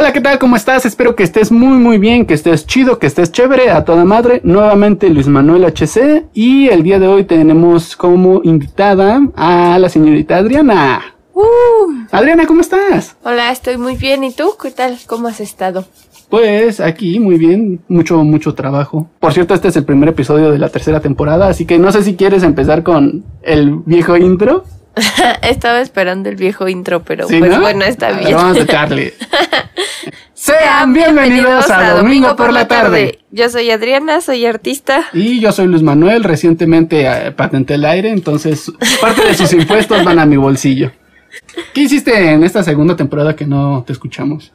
Hola, ¿qué tal? ¿Cómo estás? Espero que estés muy muy bien, que estés chido, que estés chévere, a toda madre. Nuevamente Luis Manuel HC y el día de hoy tenemos como invitada a la señorita Adriana. Uh, Adriana, ¿cómo estás? hola, estoy muy bien. ¿Y tú? ¿Qué tal? ¿Cómo has estado? Pues aquí muy bien, mucho mucho trabajo. Por cierto, este es el primer episodio de la tercera temporada, así que no sé si quieres empezar con el viejo intro. Estaba esperando el viejo intro, pero ¿Sí, pues no? bueno, está A ver, bien. Vamos a. Sean bienvenidos a Domingo por la tarde. Yo soy Adriana, soy artista. Y yo soy Luis Manuel, recientemente eh, patenté el aire, entonces parte de sus impuestos van a mi bolsillo. ¿Qué hiciste en esta segunda temporada que no te escuchamos?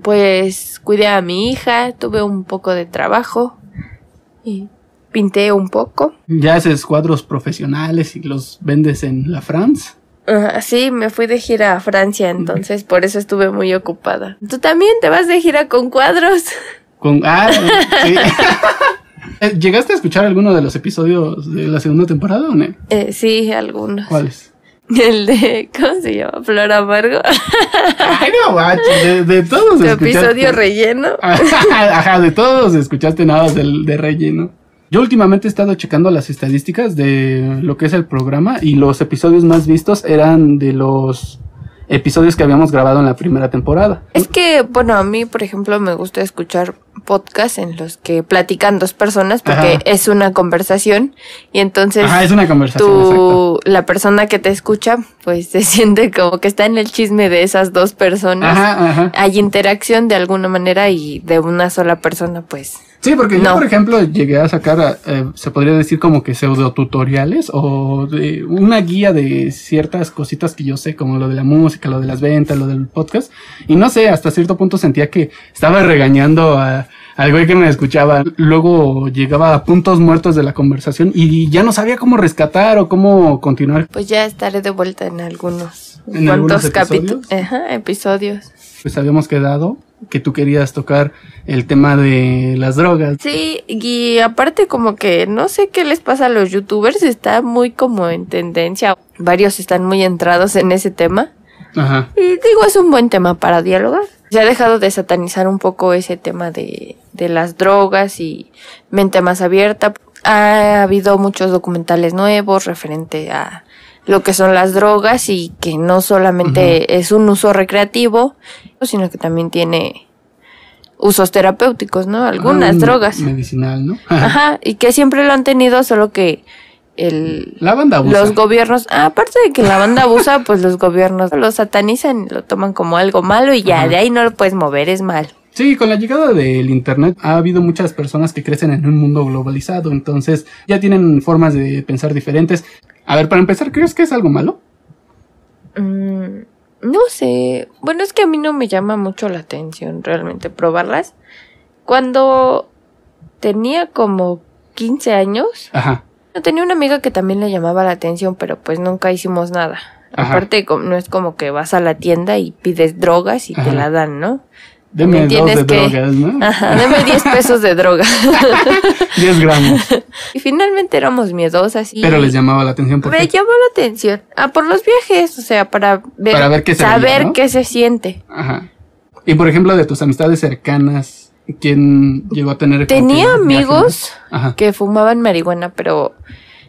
Pues cuidé a mi hija, tuve un poco de trabajo y pinté un poco. Ya haces cuadros profesionales y los vendes en la France. Ah, sí, me fui de gira a Francia, entonces por eso estuve muy ocupada. ¿Tú también te vas de gira con cuadros? Con, ah, sí. Eh, ¿Llegaste a escuchar alguno de los episodios de la segunda temporada o no? Eh, sí, algunos. ¿Cuáles? El de, ¿cómo se llama? Flor Amargo. Ay, no, macho, de, de todos Tu escuchaste. episodio relleno. Ajá, de todos escuchaste nada del de relleno. Yo últimamente he estado checando las estadísticas de lo que es el programa y los episodios más vistos eran de los episodios que habíamos grabado en la primera temporada. Es que, bueno, a mí, por ejemplo, me gusta escuchar podcasts en los que platican dos personas porque Ajá. es una conversación y entonces Ajá, es una conversación. tú, la persona que te escucha, pues se siente como que está en el chisme de esas dos personas. Ajá, ajá. Hay interacción de alguna manera y de una sola persona, pues. Sí, porque yo, por ejemplo, llegué a sacar, eh, se podría decir como que pseudo tutoriales o de una guía de ciertas cositas que yo sé, como lo de la música, lo de las ventas, lo del podcast. Y no sé, hasta cierto punto sentía que estaba regañando a, al güey que me escuchaba. Luego llegaba a puntos muertos de la conversación y ya no sabía cómo rescatar o cómo continuar. Pues ya estaré de vuelta en algunos. ¿En algunos capítulos? episodios? Ajá, episodios. Pues habíamos quedado que tú querías tocar el tema de las drogas. Sí, y aparte como que no sé qué les pasa a los youtubers, está muy como en tendencia. Varios están muy entrados en ese tema. Ajá. Y digo, es un buen tema para dialogar. Se ha dejado de satanizar un poco ese tema de, de las drogas y mente más abierta. Ha habido muchos documentales nuevos referente a lo que son las drogas y que no solamente es un uso recreativo, sino que también tiene usos terapéuticos, ¿no? Algunas Ah, drogas. Medicinal, ¿no? Ajá, y que siempre lo han tenido, solo que el, La banda abusa. los gobiernos, ah, aparte de que la banda abusa, pues los gobiernos lo satanizan, lo toman como algo malo y ya Ajá. de ahí no lo puedes mover, es mal. Sí, con la llegada del Internet ha habido muchas personas que crecen en un mundo globalizado, entonces ya tienen formas de pensar diferentes. A ver, para empezar, ¿crees que es algo malo? Mm, no sé, bueno, es que a mí no me llama mucho la atención realmente probarlas. Cuando tenía como 15 años, Ajá. tenía una amiga que también le llamaba la atención, pero pues nunca hicimos nada. Ajá. Aparte, no es como que vas a la tienda y pides drogas y Ajá. te la dan, ¿no? Deme dos de que- drogas, ¿no? Ajá, deme 10 pesos de droga. 10 gramos. y finalmente éramos miedosas y Pero les llamaba la atención me porque... llamó la atención. Ah, por los viajes, o sea, para ver, Para ver qué se saber veía, ¿no? qué se siente. Ajá. Y por ejemplo, de tus amistades cercanas, ¿quién llegó a tener... Tenía amigos que fumaban marihuana, pero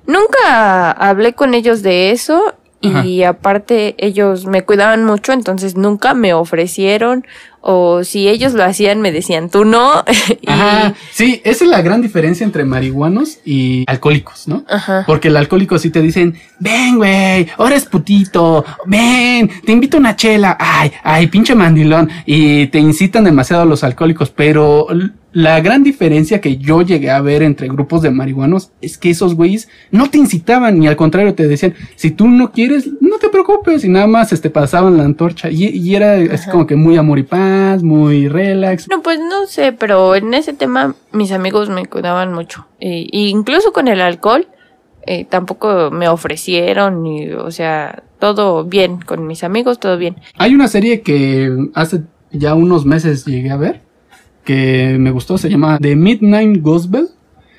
nunca hablé con ellos de eso y aparte ellos me cuidaban mucho, entonces nunca me ofrecieron o si ellos lo hacían me decían tú no. y, Ajá. Sí, esa es la gran diferencia entre marihuanos y alcohólicos, ¿no? Ajá. Porque el alcohólico sí te dicen, ven, güey, ahora es putito, ven, te invito a una chela, ay, ay, pinche mandilón, y te incitan demasiado a los alcohólicos, pero la gran diferencia que yo llegué a ver entre grupos de marihuanos es que esos güeyes no te incitaban, ni al contrario te decían, si tú no quieres, no te preocupes, y nada más este, pasaban la antorcha, y, y era así como que muy amor y paz, muy relax. No, pues no sé, pero en ese tema mis amigos me cuidaban mucho. Y, y incluso con el alcohol, eh, tampoco me ofrecieron, ni, o sea, todo bien, con mis amigos todo bien. Hay una serie que hace ya unos meses llegué a ver que me gustó, se llama The Midnight Gospel.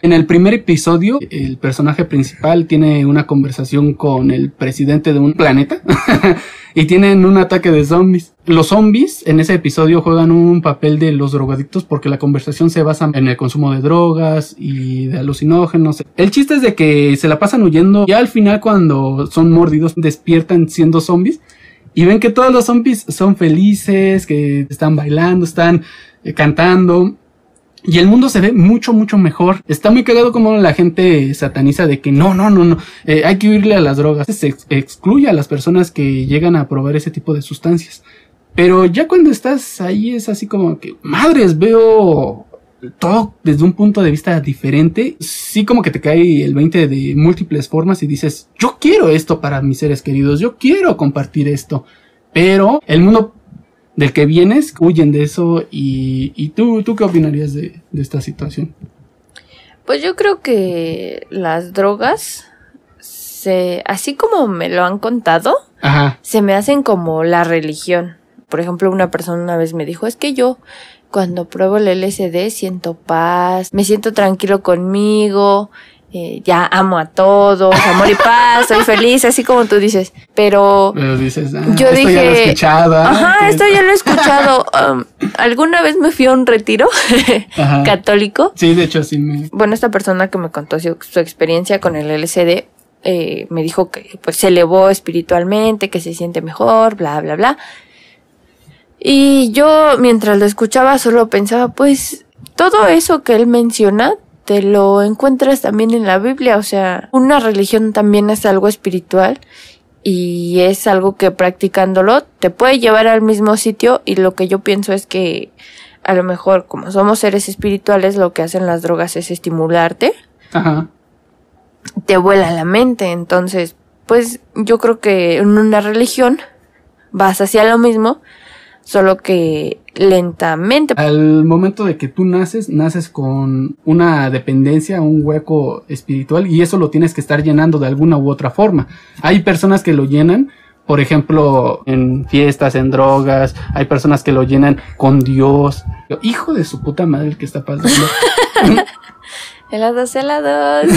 En el primer episodio, el personaje principal tiene una conversación con el presidente de un planeta y tienen un ataque de zombies. Los zombies en ese episodio juegan un papel de los drogadictos porque la conversación se basa en el consumo de drogas y de alucinógenos. El chiste es de que se la pasan huyendo y al final cuando son mordidos despiertan siendo zombies y ven que todos los zombies son felices, que están bailando, están eh, cantando. Y el mundo se ve mucho, mucho mejor. Está muy cagado como la gente sataniza de que no, no, no, no, eh, hay que huirle a las drogas. Se excluye a las personas que llegan a probar ese tipo de sustancias. Pero ya cuando estás ahí es así como que, madres, veo todo desde un punto de vista diferente. Sí como que te cae el 20 de múltiples formas y dices, yo quiero esto para mis seres queridos, yo quiero compartir esto. Pero el mundo del que vienes huyen de eso y, y tú, ¿tú qué opinarías de, de esta situación? Pues yo creo que las drogas, se, así como me lo han contado, Ajá. se me hacen como la religión. Por ejemplo, una persona una vez me dijo, es que yo cuando pruebo el LSD siento paz, me siento tranquilo conmigo, eh, ya amo a todos, amor y paz, soy feliz, así como tú dices. Pero Pero dices, ah, yo esto dije, ya lo he escuchado. ah, ajá, esto ya lo he escuchado. Um, Alguna vez me fui a un retiro católico. Sí, de hecho sí me... Bueno, esta persona que me contó su, su experiencia con el LSD eh, me dijo que pues se elevó espiritualmente, que se siente mejor, bla, bla, bla. Y yo mientras lo escuchaba solo pensaba, pues todo eso que él menciona te lo encuentras también en la Biblia, o sea, una religión también es algo espiritual y es algo que practicándolo te puede llevar al mismo sitio. Y lo que yo pienso es que a lo mejor como somos seres espirituales lo que hacen las drogas es estimularte, Ajá. te vuela la mente, entonces pues yo creo que en una religión vas hacia lo mismo, solo que lentamente. Al momento de que tú naces, naces con una dependencia, un hueco espiritual y eso lo tienes que estar llenando de alguna u otra forma. Hay personas que lo llenan, por ejemplo, en fiestas, en drogas, hay personas que lo llenan con Dios. Hijo de su puta madre el que está pasando. Helados, helados.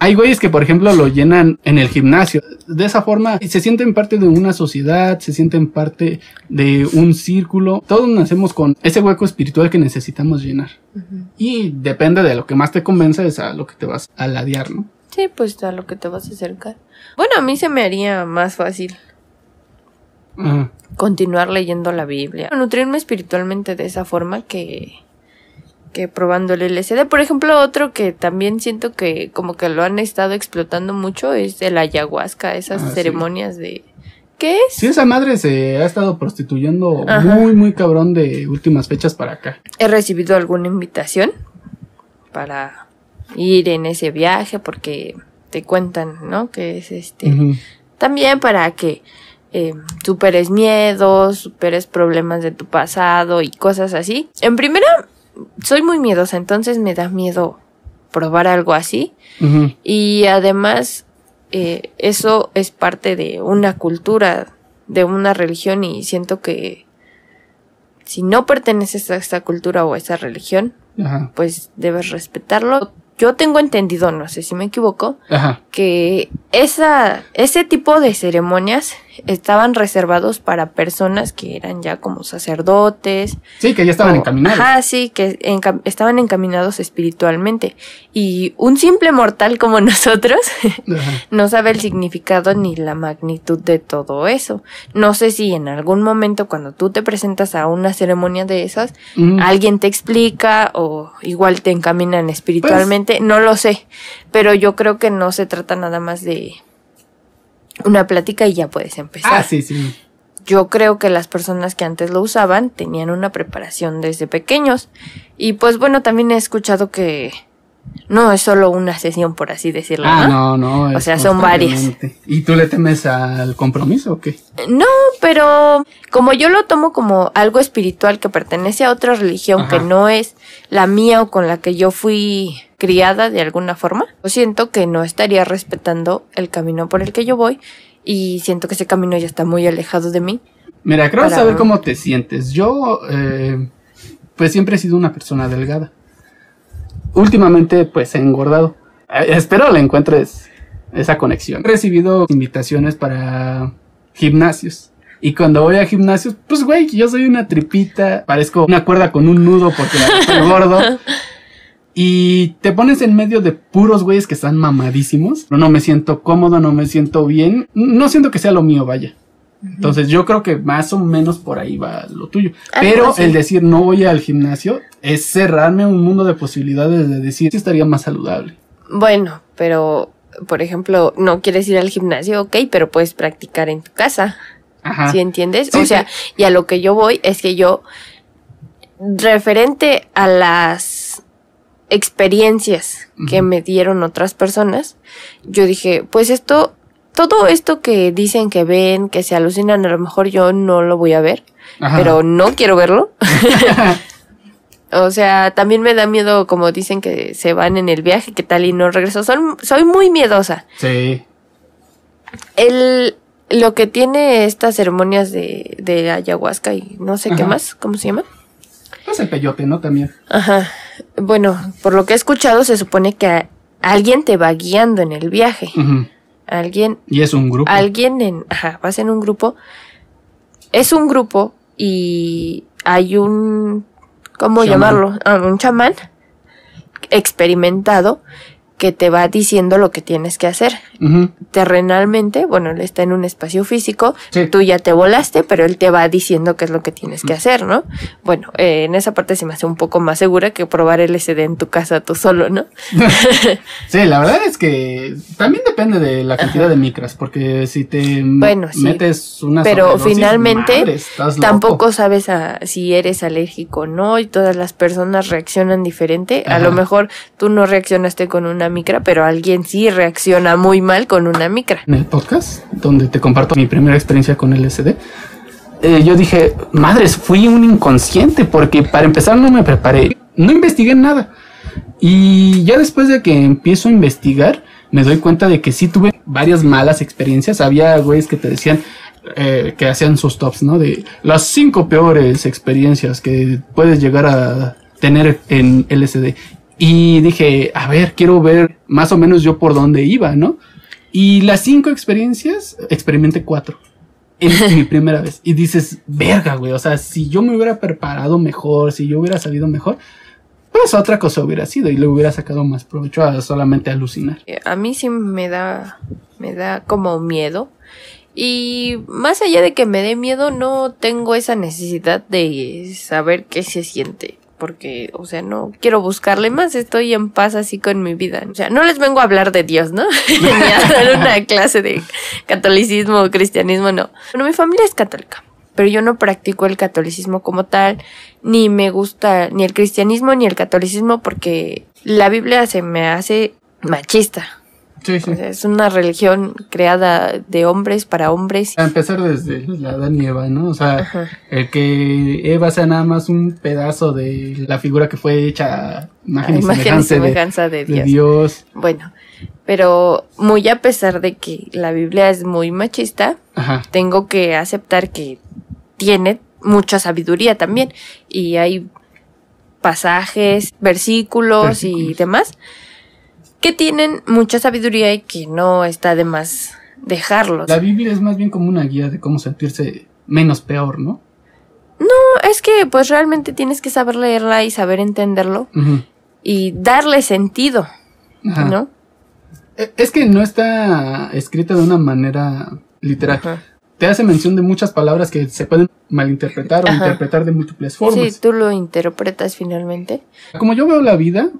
Hay güeyes que, por ejemplo, lo llenan en el gimnasio. De esa forma, se sienten parte de una sociedad, se sienten parte de un círculo. Todos nacemos con ese hueco espiritual que necesitamos llenar. Y depende de lo que más te convenza, es a lo que te vas a ladear, ¿no? Sí, pues a lo que te vas a acercar. Bueno, a mí se me haría más fácil continuar leyendo la Biblia. Nutrirme espiritualmente de esa forma que, que probando el LSD. Por ejemplo, otro que también siento que como que lo han estado explotando mucho es el ayahuasca, esas Ah, sí. ceremonias de... ¿Qué es? Sí, esa madre se ha estado prostituyendo Ajá. muy, muy cabrón de últimas fechas para acá. He recibido alguna invitación para ir en ese viaje porque te cuentan, ¿no? Que es este... También para que eh, superes miedos, superes problemas de tu pasado y cosas así. En primera, soy muy miedosa, entonces me da miedo probar algo así. Y además, eh, eso es parte de una cultura, de una religión y siento que si no perteneces a esta cultura o a esa religión, pues debes respetarlo. Yo tengo entendido, no sé si me equivoco, que esa, ese tipo de ceremonias estaban reservados para personas que eran ya como sacerdotes. Sí, que ya estaban o- encaminados. Ajá, sí, que estaban encaminados espiritualmente. Y un simple mortal como nosotros no sabe el significado ni la magnitud de todo eso. No sé si en algún momento cuando tú te presentas a una ceremonia de esas, alguien te explica o igual te encaminan espiritualmente, no lo sé, pero yo creo que no se trata nada más de una plática y ya puedes empezar. Ah, sí, sí. Yo creo que las personas que antes lo usaban tenían una preparación desde pequeños y pues bueno, también he escuchado que no es solo una sesión por así decirlo, Ah, ¿no? no, no. O sea, son varias. ¿Y tú le temes al compromiso o qué? No, pero como yo lo tomo como algo espiritual que pertenece a otra religión Ajá. que no es la mía o con la que yo fui criada de alguna forma, yo siento que no estaría respetando el camino por el que yo voy y siento que ese camino ya está muy alejado de mí. Mira, creo Para- saber cómo te sientes. Yo, eh, pues siempre he sido una persona delgada. Últimamente, pues he engordado. Eh, espero le encuentres esa conexión. He recibido invitaciones para gimnasios. Y cuando voy a gimnasio, pues güey, yo soy una tripita, parezco una cuerda con un nudo porque estoy gordo. Y te pones en medio de puros güeyes que están mamadísimos. No, me siento cómodo, no me siento bien. No siento que sea lo mío, vaya. Entonces yo creo que más o menos por ahí va lo tuyo. Ah, Pero pues el decir no voy al gimnasio es cerrarme a un mundo de posibilidades de decir si estaría más saludable. Bueno, pero por ejemplo, no quieres ir al gimnasio, ok, pero puedes practicar en tu casa. Ajá. ¿Sí entiendes? Sí, o sea, y a lo que yo voy es que yo, referente a las experiencias que me dieron otras personas, yo dije, pues esto, todo esto que dicen que ven, que se alucinan, a lo mejor yo no lo voy a ver, Ajá. pero no quiero verlo. O sea, también me da miedo, como dicen que se van en el viaje, que tal y no regreso. Son, soy muy miedosa. sí. El, lo que tiene estas ceremonias de, de ayahuasca y no sé qué más, ¿cómo se llama? Pues el peyote, ¿no? También. Ajá. Bueno, por lo que he escuchado, se supone que a- alguien te va guiando en el viaje. Ujú. Alguien, Y es un grupo. alguien en, ajá, vas en un grupo. Es un grupo y hay un, ¿cómo llamarlo? Ah, un chamán experimentado que te va diciendo lo que tienes que hacer. Terrenalmente, bueno, él está en un espacio físico, Sí. tú ya te volaste, pero él te va diciendo qué es lo que tienes que hacer, ¿no? Bueno, eh, en esa parte se me hace un poco más segura que probar LSD en tu casa tú solo, ¿no? Sí, la verdad es que también depende de la cantidad de micras, porque si te Bueno, sí. metes una Pero finalmente madre. Tampoco sabes a- si eres alérgico o no y todas las personas reaccionan diferente. A lo mejor tú no reaccionaste con una micra, pero alguien sí reacciona muy mal con una micra. En el podcast, donde te comparto mi primera experiencia con LSD, eh, yo dije, madres, fui un inconsciente, porque para empezar no me preparé, no investigué nada. Y ya después de que empiezo a investigar, me doy cuenta de que sí tuve varias malas experiencias. Había güeyes que te decían eh, que hacían sus tops, ¿no? De las cinco peores experiencias que puedes llegar a tener en LSD. Y dije, a ver, quiero ver más o menos yo por dónde iba, ¿no? Y las cinco experiencias, experimenté cuatro. En mi primera vez. Y dices, verga, güey. O sea, si yo me hubiera preparado mejor, si yo hubiera salido mejor, pues otra cosa hubiera sido y le hubiera sacado más provecho a solamente alucinar. Eh, A mí sí me da, me da como miedo. Y más allá de que me dé miedo, no tengo esa necesidad de saber qué se siente. Porque, o sea, no quiero buscarle más, estoy en paz así con mi vida. O sea, no les vengo a hablar de Dios, ¿no? Ni a dar una clase de catolicismo o cristianismo, no. Bueno, mi familia es católica, pero yo no practico el catolicismo como tal, ni me gusta ni el cristianismo ni el catolicismo porque la Biblia se me hace machista. Sí, sí. O sea, es una religión creada de hombres para hombres. A empezar desde la Adán y Eva, ¿no? O sea, Ajá. el que Eva sea nada más un pedazo de la figura que fue hecha imagen y imagen y semejanza de, de de Dios. Dios. Bueno, pero muy a pesar de que la Biblia es muy machista, Ajá. tengo que aceptar que tiene mucha sabiduría también. Y hay pasajes, versículos, y Versículos. demás que tienen mucha sabiduría y que no está de más dejarlos. La Biblia es más bien como una guía de cómo sentirse menos peor, ¿no? No, es que pues realmente tienes que saber leerla y saber entenderlo y darle sentido, Ajá. ¿no? E- Es que no está escrita de una manera literal. Ajá. Te hace mención de muchas palabras que se pueden malinterpretar o Ajá. interpretar de múltiples Sí, formas. tú lo interpretas finalmente. Como yo veo la vida,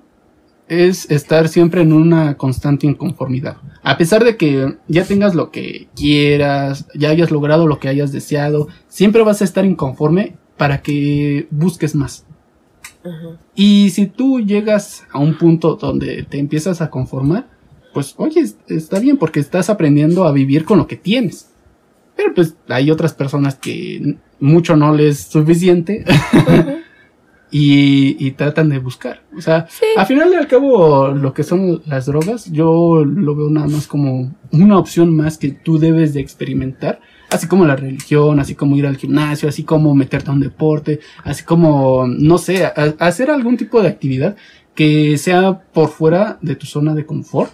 es estar siempre en una constante inconformidad. A pesar de que ya tengas lo que quieras, ya hayas logrado lo que hayas deseado, siempre vas a estar inconforme para que busques más. Y si tú llegas a un punto donde te empiezas a conformar, pues oye, es- está bien porque estás aprendiendo a vivir con lo que tienes. Pero pues hay otras personas que mucho no les es suficiente y, y tratan de buscar. O sea, Sí. al final y al cabo lo que son las drogas, yo lo veo nada más como una opción más que tú debes de experimentar. Así como la religión, así como ir al gimnasio, así como meterte a un deporte, así como, no sé, a- a hacer algún tipo de actividad que sea por fuera de tu zona de confort.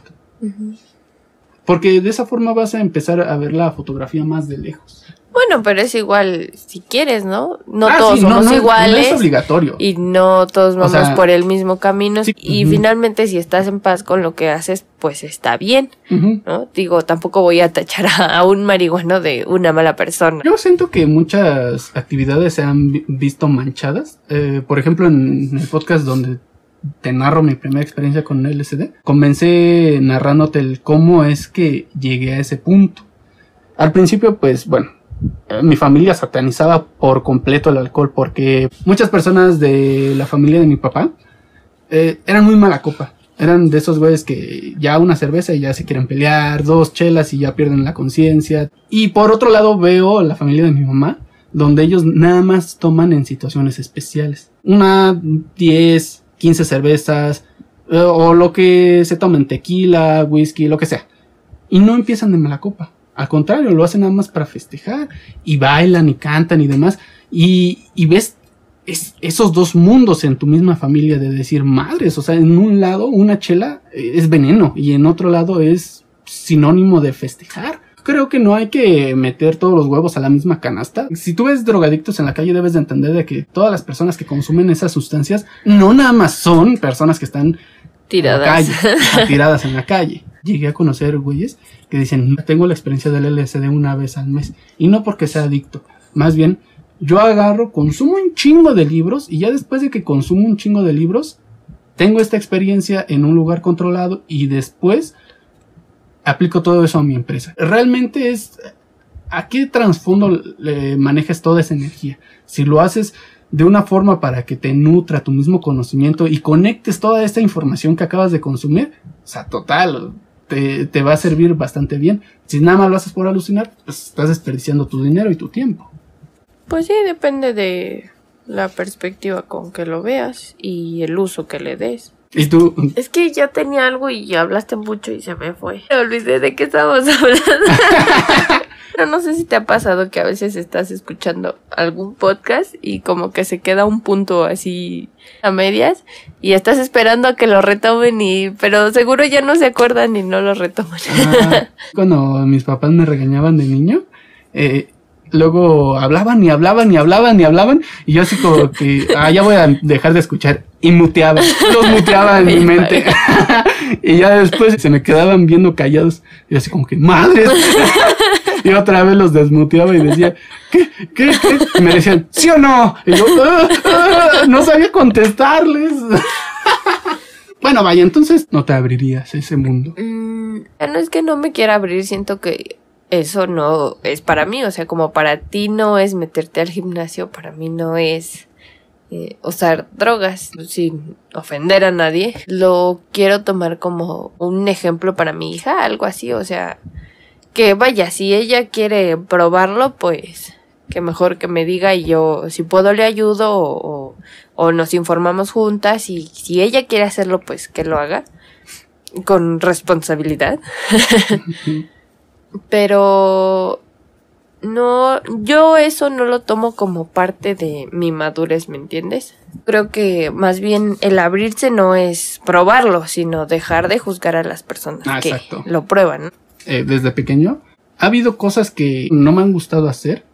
Porque de esa forma vas a empezar a ver la fotografía más de lejos. Bueno, pero es igual si quieres, ¿no? No Ah, todos sí, no, somos no, no iguales. es obligatorio. y no todos vamos sea, por el mismo camino. sí, y finalmente, si estás en paz con lo que haces, pues está bien. ¿no? Digo, tampoco voy a tachar a, a un marihuano de una mala persona. Yo siento que muchas actividades se han vi- visto manchadas. Eh, por ejemplo, en el podcast donde te narro mi primera experiencia con LSD, comencé narrándote el cómo es que llegué a ese punto. Al principio, pues bueno, eh, mi familia satanizaba por completo el alcohol porque muchas personas de la familia de mi papá eh, eran muy mala copa. Eran de esos güeyes que ya una cerveza y ya se quieren pelear, dos chelas y ya pierden la conciencia. Y por otro lado veo la familia de mi mamá, donde ellos nada más toman en situaciones especiales. Una, 10, 15 cervezas, eh, o lo que se tomen, tequila, whisky, lo que sea. Y no empiezan de mala copa. Al contrario, lo hacen nada más para festejar. Y bailan y cantan y demás. Y, y ves es- esos dos mundos en tu misma familia de decir madres. O sea, en un lado una chela eh, es veneno y en otro lado es sinónimo de festejar. Creo que no hay que meter todos los huevos a la misma canasta. Si tú ves drogadictos en la calle debes de entender de que todas las personas que consumen esas sustancias no nada más son personas que están Tiradas. en la calle, tiradas en la calle. Llegué a conocer güeyes que dicen, tengo la experiencia del LSD una vez al mes. Y no porque sea adicto. Más bien, yo agarro, consumo un chingo de libros y ya después de que consumo un chingo de libros, tengo esta experiencia en un lugar controlado y después aplico todo eso a mi empresa. Realmente es a qué trasfondo manejas toda esa energía. Si lo haces de una forma para que te nutra tu mismo conocimiento y conectes toda esta información que acabas de consumir, o sea, total, te, te va a servir bastante bien. Si nada más lo haces por alucinar, pues estás desperdiciando tu dinero y tu tiempo. Pues sí, depende de la perspectiva con que lo veas y el uso que le des. Y tú, Es que ya tenía algo y hablaste mucho y se me fue. Me olvidé de qué estábamos hablando. Pero no sé si te ha pasado que a veces estás escuchando algún podcast y como que se queda un punto así a medias y estás esperando a que lo retomen y pero seguro ya no se acuerdan y no lo retoman. ah, cuando mis papás me regañaban de niño, eh, luego hablaban y hablaban y hablaban y hablaban y yo así como que, ah, ya voy a dejar de escuchar y muteaba, los muteaba en mi mente y ya después se me quedaban viendo callados y así como que, madres. Y otra vez los desmuteaba y decía, ¿qué? ¿Qué? ¿Qué? Y me decían, ¿sí o no? Y yo, "Ah, ah", no sabía contestarles. bueno, vaya, entonces no te abrirías a ese mundo. Mm, no es que no me quiera abrir, siento que eso no es para mí, o sea, como para ti no es meterte al gimnasio, para mí no es eh, usar drogas sin ofender a nadie. Lo quiero tomar como un ejemplo para mi hija, algo así, o sea, que vaya, si ella quiere probarlo, pues que mejor que me diga y yo, si puedo, le ayudo o, o- o nos informamos juntas y si ella quiere hacerlo, pues que lo haga con responsabilidad. Pero no, yo eso no lo tomo como parte de mi madurez, ¿me entiendes? Creo que más bien el abrirse no es probarlo, sino dejar de juzgar a las personas Ah, que exacto. lo prueban. eh, desde pequeño, ha habido cosas que no me han gustado hacer.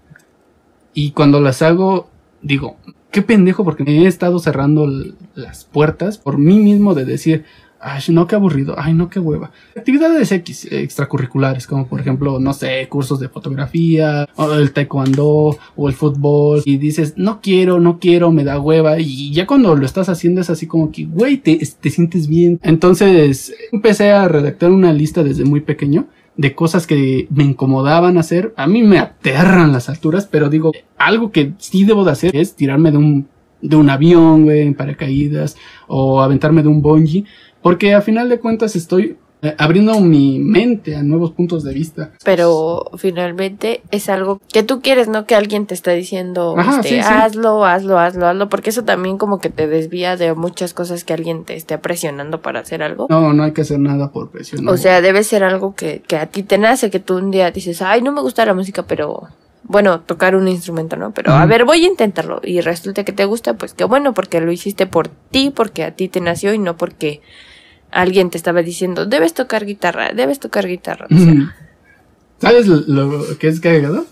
Y cuando las hago, digo, qué pendejo, porque me he estado cerrando las puertas por mí mismo de decir, ay, no, qué aburrido, ay, no, qué hueva. Actividades X extracurriculares, como por ejemplo, no sé, cursos de fotografía, o el taekwondo, o el fútbol, y dices, no quiero, no quiero, me da hueva, y ya cuando lo estás haciendo es así como que, güey, te, te sientes bien. Entonces, empecé a redactar una lista desde muy pequeño de cosas que me incomodaban hacer. A mí me aterran las alturas, pero digo, algo que sí debo de hacer es tirarme de un, de un avión, güey, en paracaídas, o aventarme de un bungee, porque a final de cuentas estoy eh, abriendo mi mente a nuevos puntos de vista. Pero finalmente es algo que tú quieres, no que alguien te está diciendo, Ajá, este, sí, sí. hazlo, hazlo, hazlo, hazlo, porque eso también como que te desvía de muchas cosas que alguien te esté presionando para hacer algo. No, no hay que hacer nada por presión. O sea, debe ser algo que, que a ti te nace, que tú un día dices, ay, no me gusta la música, pero bueno, tocar un instrumento, ¿no? Pero a ver, voy a intentarlo. Y resulta que te gusta, pues qué bueno, porque lo hiciste por ti, porque a ti te nació y no porque alguien te estaba diciendo, debes tocar guitarra, debes tocar guitarra. O sea, ¿Sabes lo, lo que es cagado?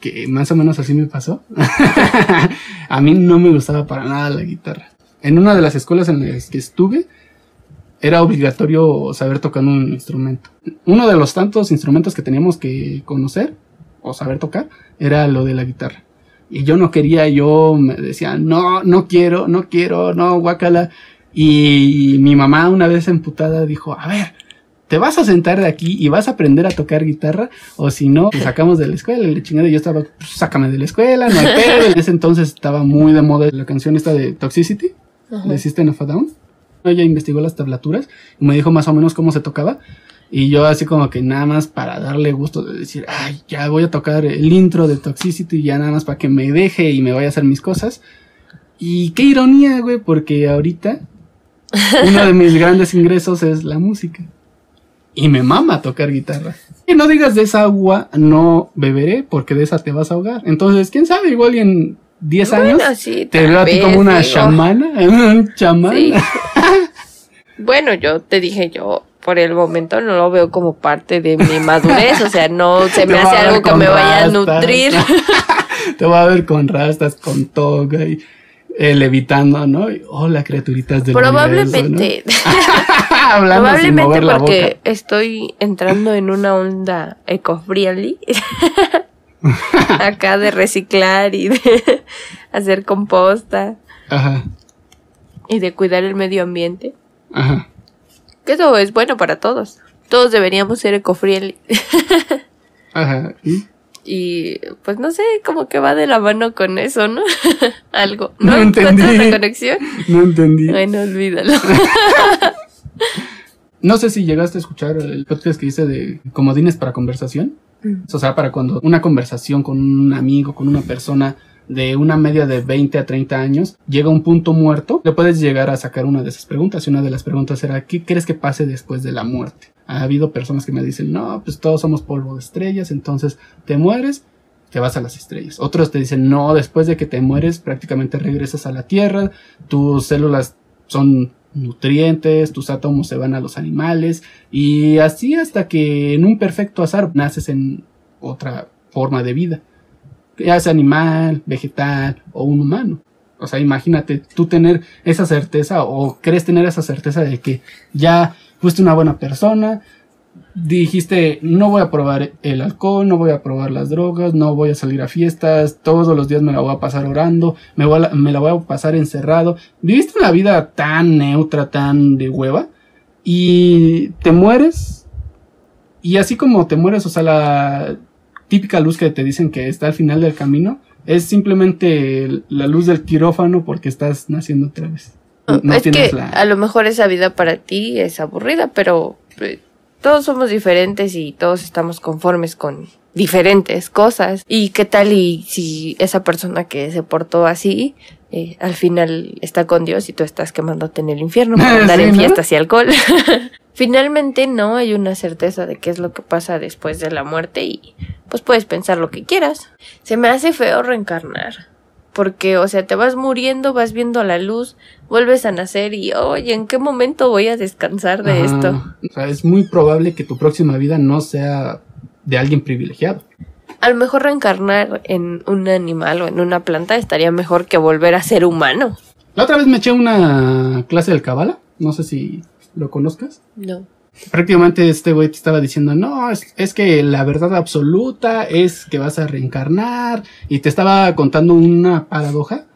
Que más o menos así me pasó. a mí no me gustaba para nada la guitarra. En una de las escuelas en las que estuve, era obligatorio saber tocar un instrumento. Uno de los tantos instrumentos que teníamos que conocer o saber tocar era lo de la guitarra. Y yo no quería, yo me decía, no, no quiero, no quiero, no, guácala. Y mi mamá una vez emputada dijo, a ver, te vas a sentar de aquí y vas a aprender a tocar guitarra, o si no, te sacamos de la escuela. Y chingada, yo estaba, pues, sácame de la escuela, no hay pedo. En ese entonces estaba muy de moda la canción esta de Toxicity, de System of a Down. Ella investigó las tablaturas y me dijo más o menos cómo se tocaba. Y yo así como que nada más para darle gusto de decir, ay, ya voy a tocar el intro de Toxicity, ya nada más para que me deje y me vaya a hacer mis cosas. Y qué ironía, güey, porque ahorita uno de mis grandes ingresos es la música. Y me mama tocar guitarra. Y no digas de esa agua no beberé porque de esa te vas a ahogar. Entonces, quién sabe, igual y en 10 Bueno, años sí, te veo a ti como una digo. chamana, un chamán. Sí. bueno, yo te dije, yo por el momento no lo veo como parte de mi madurez, o sea, no se me hace algo que me vaya a nutrir. Te voy a ver con rastas, con toga y eh, levitando, ¿no? Y, Hola, criaturitas del Probablemente, universo, ¿no? Probablemente porque estoy entrando en una onda eco-friendly. Acá de reciclar y de hacer composta Ajá, y de cuidar el medio ambiente. ajá. Que eso es bueno para todos. Todos deberíamos ser eco-friendly. Ajá. ¿Y? Y pues no sé, como que va de la mano con eso, ¿no? Algo. No ¿No, entendí. la conexión? No entendí. Bueno, olvídalo. No sé si llegaste a escuchar el podcast que hice de comodines para conversación. O sea, para cuando una conversación con un amigo, con una persona de una media de 20 a 30 años llega a un punto muerto, le puedes llegar a sacar una de esas preguntas. Y una de las preguntas era, ¿qué crees que pase después de la muerte? Ha habido personas que me dicen, no, pues todos somos polvo de estrellas, entonces te mueres, te vas a las estrellas. Otros te dicen, no, después de que te mueres prácticamente regresas a la Tierra, tus células son nutrientes, tus átomos se van a los animales y así hasta que en un perfecto azar naces en otra forma de vida, ya sea animal, vegetal o un humano. O sea, imagínate tú tener esa certeza o crees tener esa certeza de que ya fuiste una buena persona, dijiste no voy a probar el alcohol, no voy a probar las drogas, no voy a salir a fiestas, todos los días me la voy a pasar orando, me, voy la, me la voy a pasar encerrado. Viviste una vida tan neutra, tan de hueva y te mueres y así como te mueres, o sea, la típica luz que te dicen que está al final del camino es simplemente la luz del quirófano porque estás naciendo otra vez. No es que la- a lo mejor esa vida para ti es aburrida, pero eh, todos somos diferentes y todos estamos conformes con diferentes cosas. ¿Y qué tal y si esa persona que se portó así eh, al final está con Dios y tú estás quemándote en el infierno por andar Sí, en ¿no? fiestas y alcohol? Finalmente no hay una certeza de qué es lo que pasa después de la muerte y pues puedes pensar lo que quieras. Se me hace feo reencarnar. Porque, o sea, te vas muriendo, vas viendo la luz, vuelves a nacer y, oye, ¿en qué momento voy a descansar de Ajá. esto? O sea, es muy probable que tu próxima vida no sea de alguien privilegiado. A lo mejor reencarnar en un animal o en una planta estaría mejor que volver a ser humano. La otra vez me eché una clase del Kabbalah, no sé si lo conozcas. No. Prácticamente este güey te estaba diciendo, no, es, es que la verdad absoluta es que vas a reencarnar. Y te estaba contando una paradoja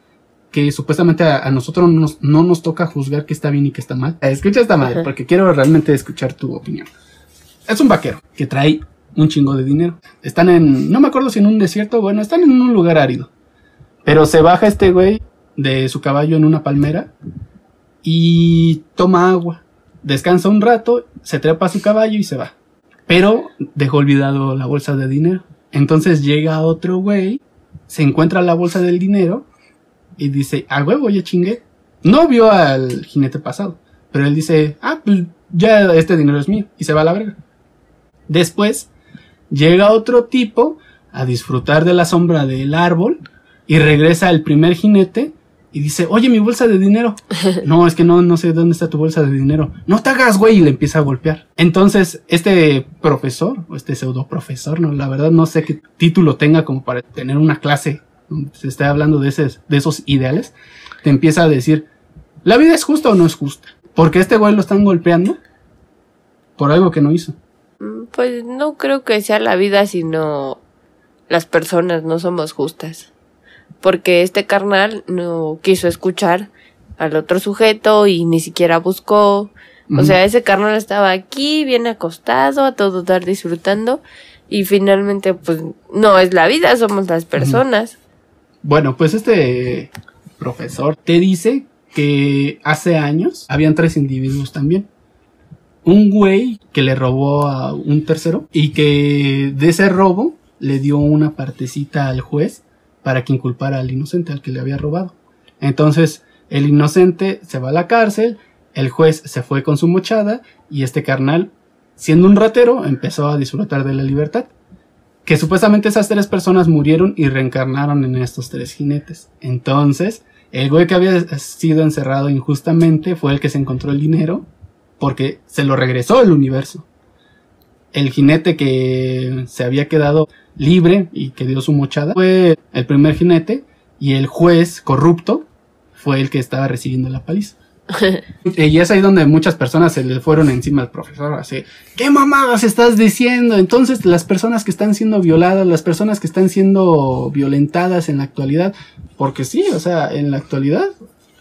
que supuestamente a, a nosotros no nos, no nos toca juzgar qué está bien y qué está mal. Escucha esta madre, Ajá. porque quiero realmente escuchar tu opinión. Es un vaquero que trae un chingo de dinero. Están en, no me acuerdo si en un desierto, bueno, están en un lugar árido. Pero se baja este güey de su caballo en una palmera y toma agua. Descansa un rato, se trepa a su caballo y se va. Pero dejó olvidado la bolsa de dinero. Entonces llega otro güey, se encuentra la bolsa del dinero y dice, a huevo, ya chingué. No vio al jinete pasado, pero él dice, ah, pues ya este dinero es mío y se va a la verga. Después llega otro tipo a disfrutar de la sombra del árbol y regresa el primer jinete y dice, oye, mi bolsa de dinero. No, es que no, no sé dónde está tu bolsa de dinero. No te hagas, güey, y le empieza a golpear. Entonces, este profesor, o este pseudo profesor, no, la verdad no sé qué título tenga como para tener una clase donde se esté hablando de, ese, de esos ideales, te empieza a decir, ¿la vida es justa o no es justa? Porque este güey lo están golpeando por algo que no hizo. Mm, Pues no creo que sea la vida, sino las personas no somos justas. Porque este carnal no quiso escuchar al otro sujeto y ni siquiera buscó. O sea, ese carnal estaba aquí, bien acostado, a todo dar disfrutando. Y finalmente, pues, no es la vida, somos las personas. Bueno, pues este profesor te dice que hace años habían tres individuos también. Un güey que le robó a un tercero y que de ese robo le dio una partecita al juez para que inculpara al inocente, al que le había robado. Entonces, el inocente se va a la cárcel, el juez se fue con su mochada y este carnal, siendo un ratero, empezó a disfrutar de la libertad que supuestamente esas tres personas murieron y reencarnaron en estos tres jinetes. Entonces, el güey que había sido encerrado injustamente fue el que se encontró el dinero porque se lo regresó el universo. El jinete que se había quedado libre y que dio su mochada fue el primer jinete y el juez corrupto fue el que estaba recibiendo la paliza. Y es ahí donde muchas personas se le fueron encima al profesor, así, ¿qué mamadas estás diciendo? Entonces las personas que están siendo violadas, las personas que están siendo violentadas en la actualidad, porque sí, o sea, en la actualidad,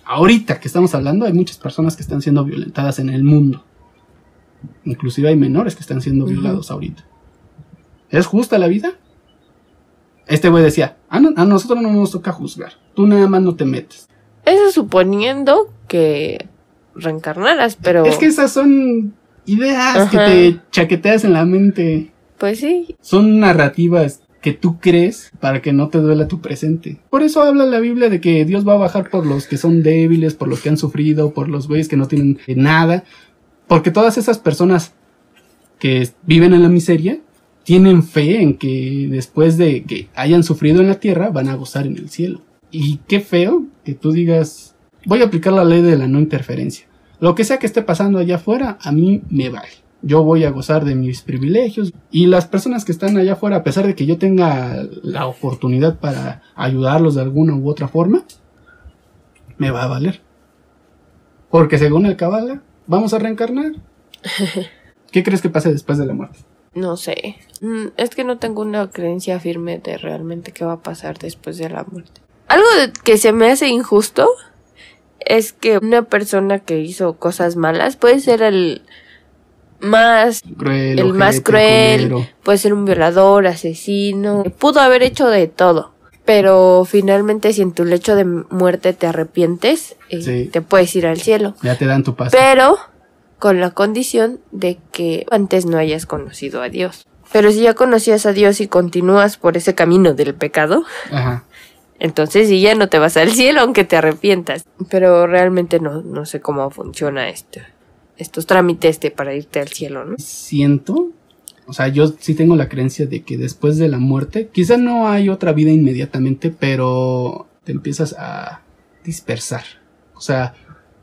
ahorita que estamos hablando, hay muchas personas que están siendo violentadas en el mundo. Inclusive hay menores que están siendo violados ahorita. ¿Es justa la vida? Este güey decía, a, no- a nosotros no nos toca juzgar, tú nada más no te metes. Eso suponiendo que reencarnaras, pero Es que esas son ideas que te chaqueteas en la mente. pues sí, Son narrativas que tú crees para que no te duela tu presente. Por eso habla la Biblia de que Dios va a bajar por los que son débiles, por los que han sufrido, por los güeyes que no tienen nada. Porque todas esas personas que viven en la miseria tienen fe en que después de que hayan sufrido en la tierra van a gozar en el cielo. Y qué feo que tú digas, voy a aplicar la ley de la no interferencia. Lo que sea que esté pasando allá afuera, a mí me vale. Yo voy a gozar de mis privilegios. Y las personas que están allá afuera, a pesar de que yo tenga la oportunidad para ayudarlos de alguna u otra forma, me va a valer. Porque según el cabala, vamos a reencarnar. ¿Qué crees que pase después de la muerte? no sé. Mm, Es que no tengo una creencia firme de realmente qué va a pasar después de la muerte. Algo que se me hace injusto es que una persona que hizo cosas malas puede ser el más Cruel, el más cruel, culero. puede ser un violador, asesino, pudo haber hecho de todo. Pero finalmente si en tu lecho de muerte te arrepientes, eh, Sí. te puedes ir al cielo. Ya te dan tu paso. Pero con la condición de que antes no hayas conocido a Dios. Pero si ya conocías a Dios y continúas por ese camino del pecado, Ajá. entonces sí ya no te vas al cielo aunque te arrepientas. Pero realmente no, no sé cómo funciona esto. Estos trámites de para irte al cielo, ¿no? Siento, o sea, yo sí tengo la creencia de que después de la muerte, quizá no hay otra vida inmediatamente, pero te empiezas a dispersar. O sea,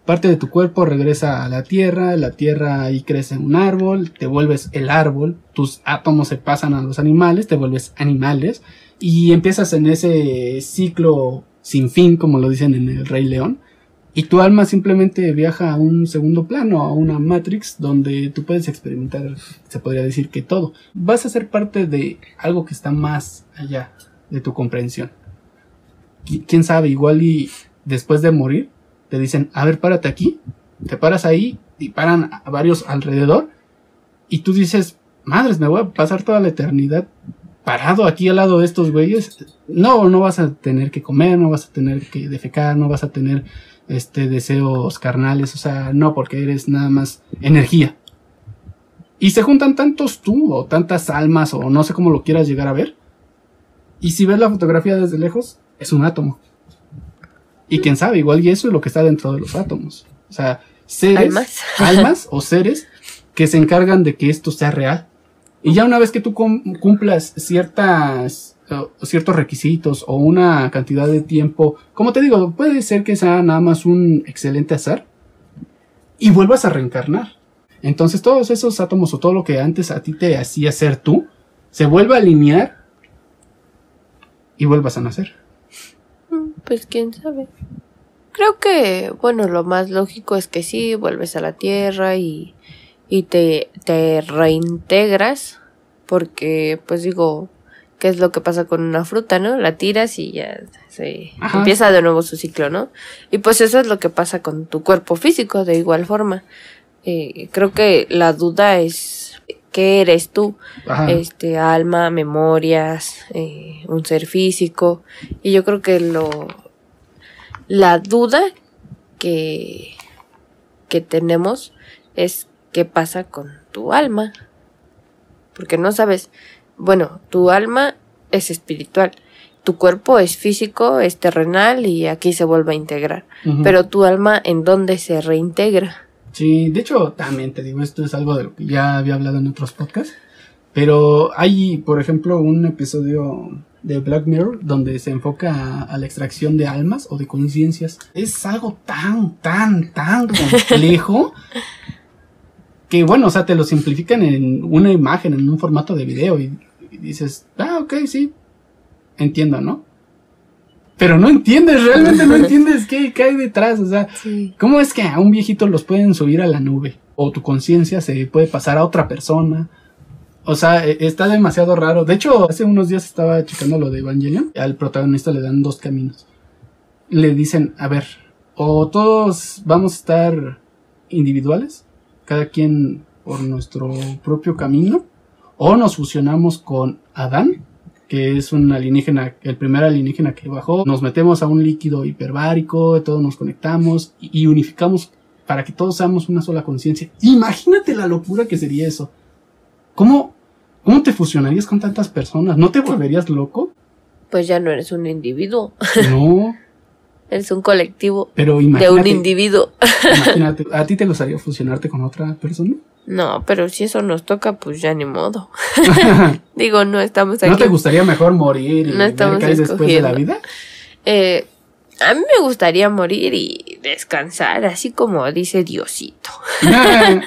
parte de tu cuerpo regresa a la tierra, la tierra ahí crece un árbol, te vuelves el árbol, tus átomos se pasan a los animales, te vuelves animales y empiezas en ese ciclo sin fin, como lo dicen en el Rey León. Y tu alma simplemente viaja a un segundo plano, a una Matrix, donde tú puedes experimentar, se podría decir que todo. Vas a ser parte de algo que está más allá de tu comprensión. Qui- Quién sabe, igual y después de morir, te dicen, a ver, párate aquí, te paras ahí, y paran a varios alrededor, y tú dices, madres, me voy a pasar toda la eternidad parado aquí al lado de estos güeyes. No, no vas a tener que comer, no vas a tener que defecar, no vas a tener este deseos carnales, o sea, no, porque eres nada más energía. Y se juntan tantos tú, o tantas almas, o no sé cómo lo quieras llegar a ver. Y si ves la fotografía desde lejos, es un átomo. Y quién sabe, igual y eso es lo que está dentro de los átomos. O sea, seres, Almas. almas o seres que se encargan de que esto sea real. Y ya una vez que tú cumplas ciertas ciertos requisitos o una cantidad de tiempo, como te digo, puede ser que sea nada más un excelente azar y vuelvas a reencarnar. Entonces todos esos átomos o todo lo que antes a ti te hacía ser tú, se vuelve a alinear y vuelvas a nacer. Mm, pues quién sabe. Creo que, bueno, lo más lógico es que sí, vuelves a la Tierra y, y te, te reintegras, porque, pues digo, ¿qué es lo que pasa con una fruta, no? La tiras y ya se empieza de nuevo su ciclo, ¿no? Y pues eso es lo que pasa con tu cuerpo físico, de igual forma. Eh, creo que la duda es qué eres tú, este alma, memorias, eh, un ser físico y yo creo que lo la duda que que tenemos es qué pasa con tu alma porque no sabes bueno tu alma es espiritual tu cuerpo es físico, es terrenal y aquí se vuelve a integrar. Pero tu alma, ¿en dónde se reintegra? Sí, de hecho, también te digo, esto es algo de lo que ya había hablado en otros podcasts. Pero hay, por ejemplo, un episodio de Black Mirror donde se enfoca a, la extracción de almas o de conciencias. Es algo tan, tan, tan complejo que, bueno, o sea, te lo simplifican en una imagen, en un formato de video y dices, ah, ok, sí, entiendo, ¿no? pero no entiendes, realmente no entiendes qué, hay detrás. O sea, ¿cómo es que a un viejito los pueden subir a la nube? O tu conciencia se puede pasar a otra persona. O sea, e, está demasiado raro. De hecho, hace unos días estaba checando lo de Evangelion. Al protagonista le dan dos caminos. Le dicen, a ver, o todos vamos a estar individuales, cada quien por nuestro propio camino, o nos fusionamos con Adán que es un alienígena, el primer alienígena que bajó. Nos metemos a un líquido hiperbárico, todos nos conectamos y, unificamos para que todos seamos una sola conciencia. Imagínate la locura que sería eso. ¿Cómo, ¿Cómo te fusionarías con tantas personas? ¿No te volverías loco? Pues ya no eres un individuo. No. eres un colectivo Pero de un individuo. imagínate, ¿a ti te gustaría fusionarte con otra persona? No, pero si eso nos toca, pues ya ni modo. Digo, no estamos aquí. ¿No te gustaría mejor morir y no estamos ver después de la vida? Eh, a mí me gustaría morir y descansar, así como dice Diosito.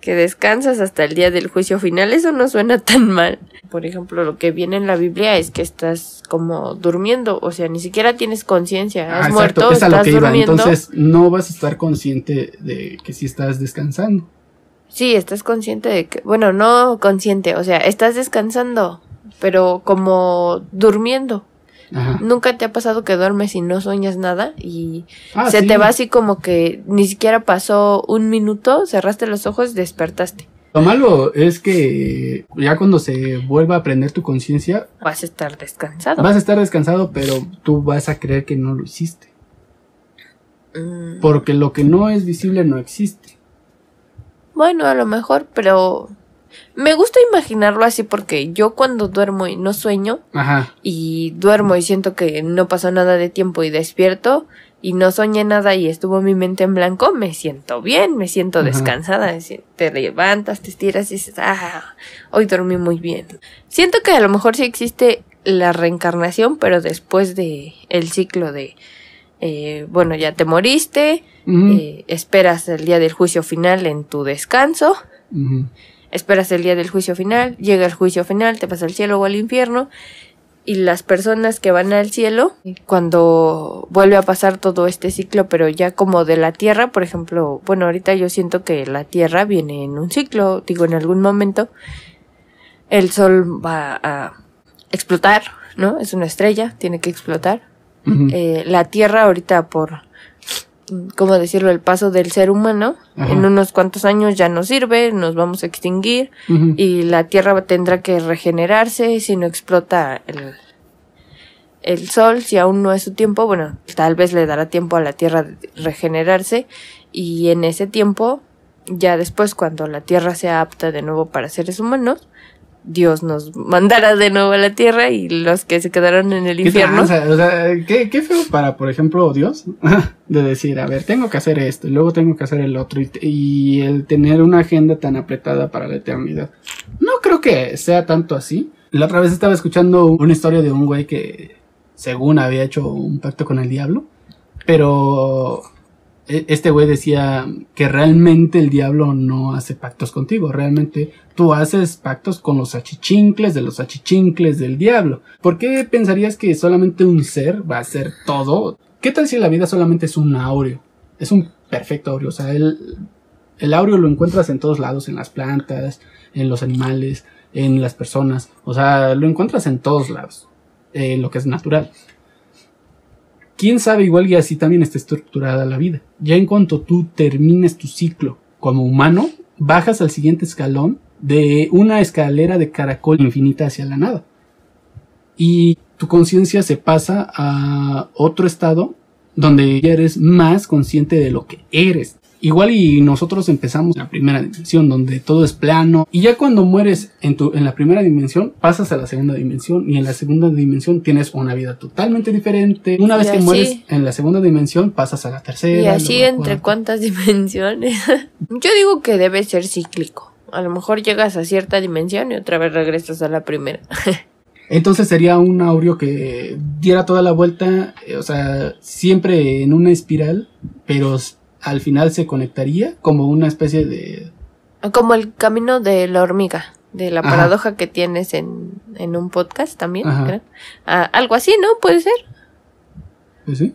que descansas hasta el día del juicio final, eso no suena tan mal. Por ejemplo, lo que viene en la Biblia es que estás como durmiendo, o sea, ni siquiera tienes conciencia, has ah, muerto, es estás durmiendo. Entonces, no vas a estar consciente de que si estás descansando. Sí, estás consciente de que, bueno, no consciente, o sea, estás descansando, pero como durmiendo. Nunca te ha pasado que duermes y no sueñas nada y ah, se te va así como que ni siquiera pasó un minuto, cerraste los ojos, despertaste. Lo malo es que ya cuando se vuelva a prender tu conciencia vas a estar descansado. Vas a estar descansado, pero tú vas a creer que no lo hiciste. Mm. Porque lo que no es visible no existe. Bueno, a lo mejor, pero me gusta imaginarlo así porque yo cuando duermo y no sueño y duermo y siento que no pasó nada de tiempo y despierto y no soñé nada y estuvo mi mente en blanco, me siento bien, me siento descansada, te levantas, te estiras y dices, ah, hoy dormí muy bien. Siento que a lo mejor sí existe la reencarnación, pero después de el ciclo de eh, bueno, ya te moriste, eh, esperas el día del juicio final en tu descanso, esperas el día del juicio final, llega el juicio final, te vas al cielo o al infierno, y las personas que van al cielo, cuando vuelve a pasar todo este ciclo, pero ya como de la Tierra, por ejemplo, bueno, ahorita yo siento que la Tierra viene en un ciclo, digo, en algún momento, el Sol va a explotar, ¿no? Es una estrella, tiene que explotar eh, la Tierra ahorita por, ¿cómo decirlo?, el paso del ser humano, en unos cuantos años ya no sirve, nos vamos a extinguir y la Tierra tendrá que regenerarse si no explota el, el Sol, si aún no es su tiempo, bueno, tal vez le dará tiempo a la Tierra de regenerarse y en ese tiempo, ya después cuando la Tierra sea apta de nuevo para seres humanos, Dios nos mandara de nuevo a la tierra y los que se quedaron en el ¿Qué infierno. tranza? O sea, ¿qué, qué feo para, por ejemplo, Dios, de decir, a ver, tengo que hacer esto y luego tengo que hacer el otro y, y el tener una agenda tan apretada para la eternidad. No creo que sea tanto así. La otra vez estaba escuchando una historia de un güey que, según había hecho un pacto con el diablo, pero este güey decía que realmente el diablo no hace pactos contigo, realmente tú haces pactos con los achichincles de los achichincles del diablo. ¿Por qué pensarías que solamente un ser va a hacer todo? ¿Qué tal si la vida solamente es un aureo? Es un perfecto aureo, o sea, el, el aureo lo encuentras en todos lados, en las plantas, en los animales, en las personas, o sea, lo encuentras en todos lados, en lo que es natural quién sabe, igual y así también está estructurada la vida. Ya en cuanto tú termines tu ciclo como humano, bajas al siguiente escalón de una escalera de caracol infinita hacia la nada. Y tu conciencia se pasa a otro estado donde ya eres más consciente de lo que eres. Igual y nosotros empezamos en la primera dimensión, donde todo es plano, y ya cuando mueres en, tu, en la primera dimensión, pasas a la segunda dimensión, y en la segunda dimensión tienes una vida totalmente diferente. Una vez Y que así- mueres en la segunda dimensión, pasas a la tercera. Y así entre cuántas dimensiones. Yo digo que debe ser cíclico. A lo mejor llegas a cierta dimensión y otra vez regresas a la primera. Entonces sería un aureo que diera toda la vuelta, eh, o sea, siempre en una espiral, pero al final se conectaría como una especie de... Como el camino de la hormiga, de la Ajá. paradoja que tienes en, en un podcast también. Creo. Ah, algo así, ¿no? Puede ser. Pues sí.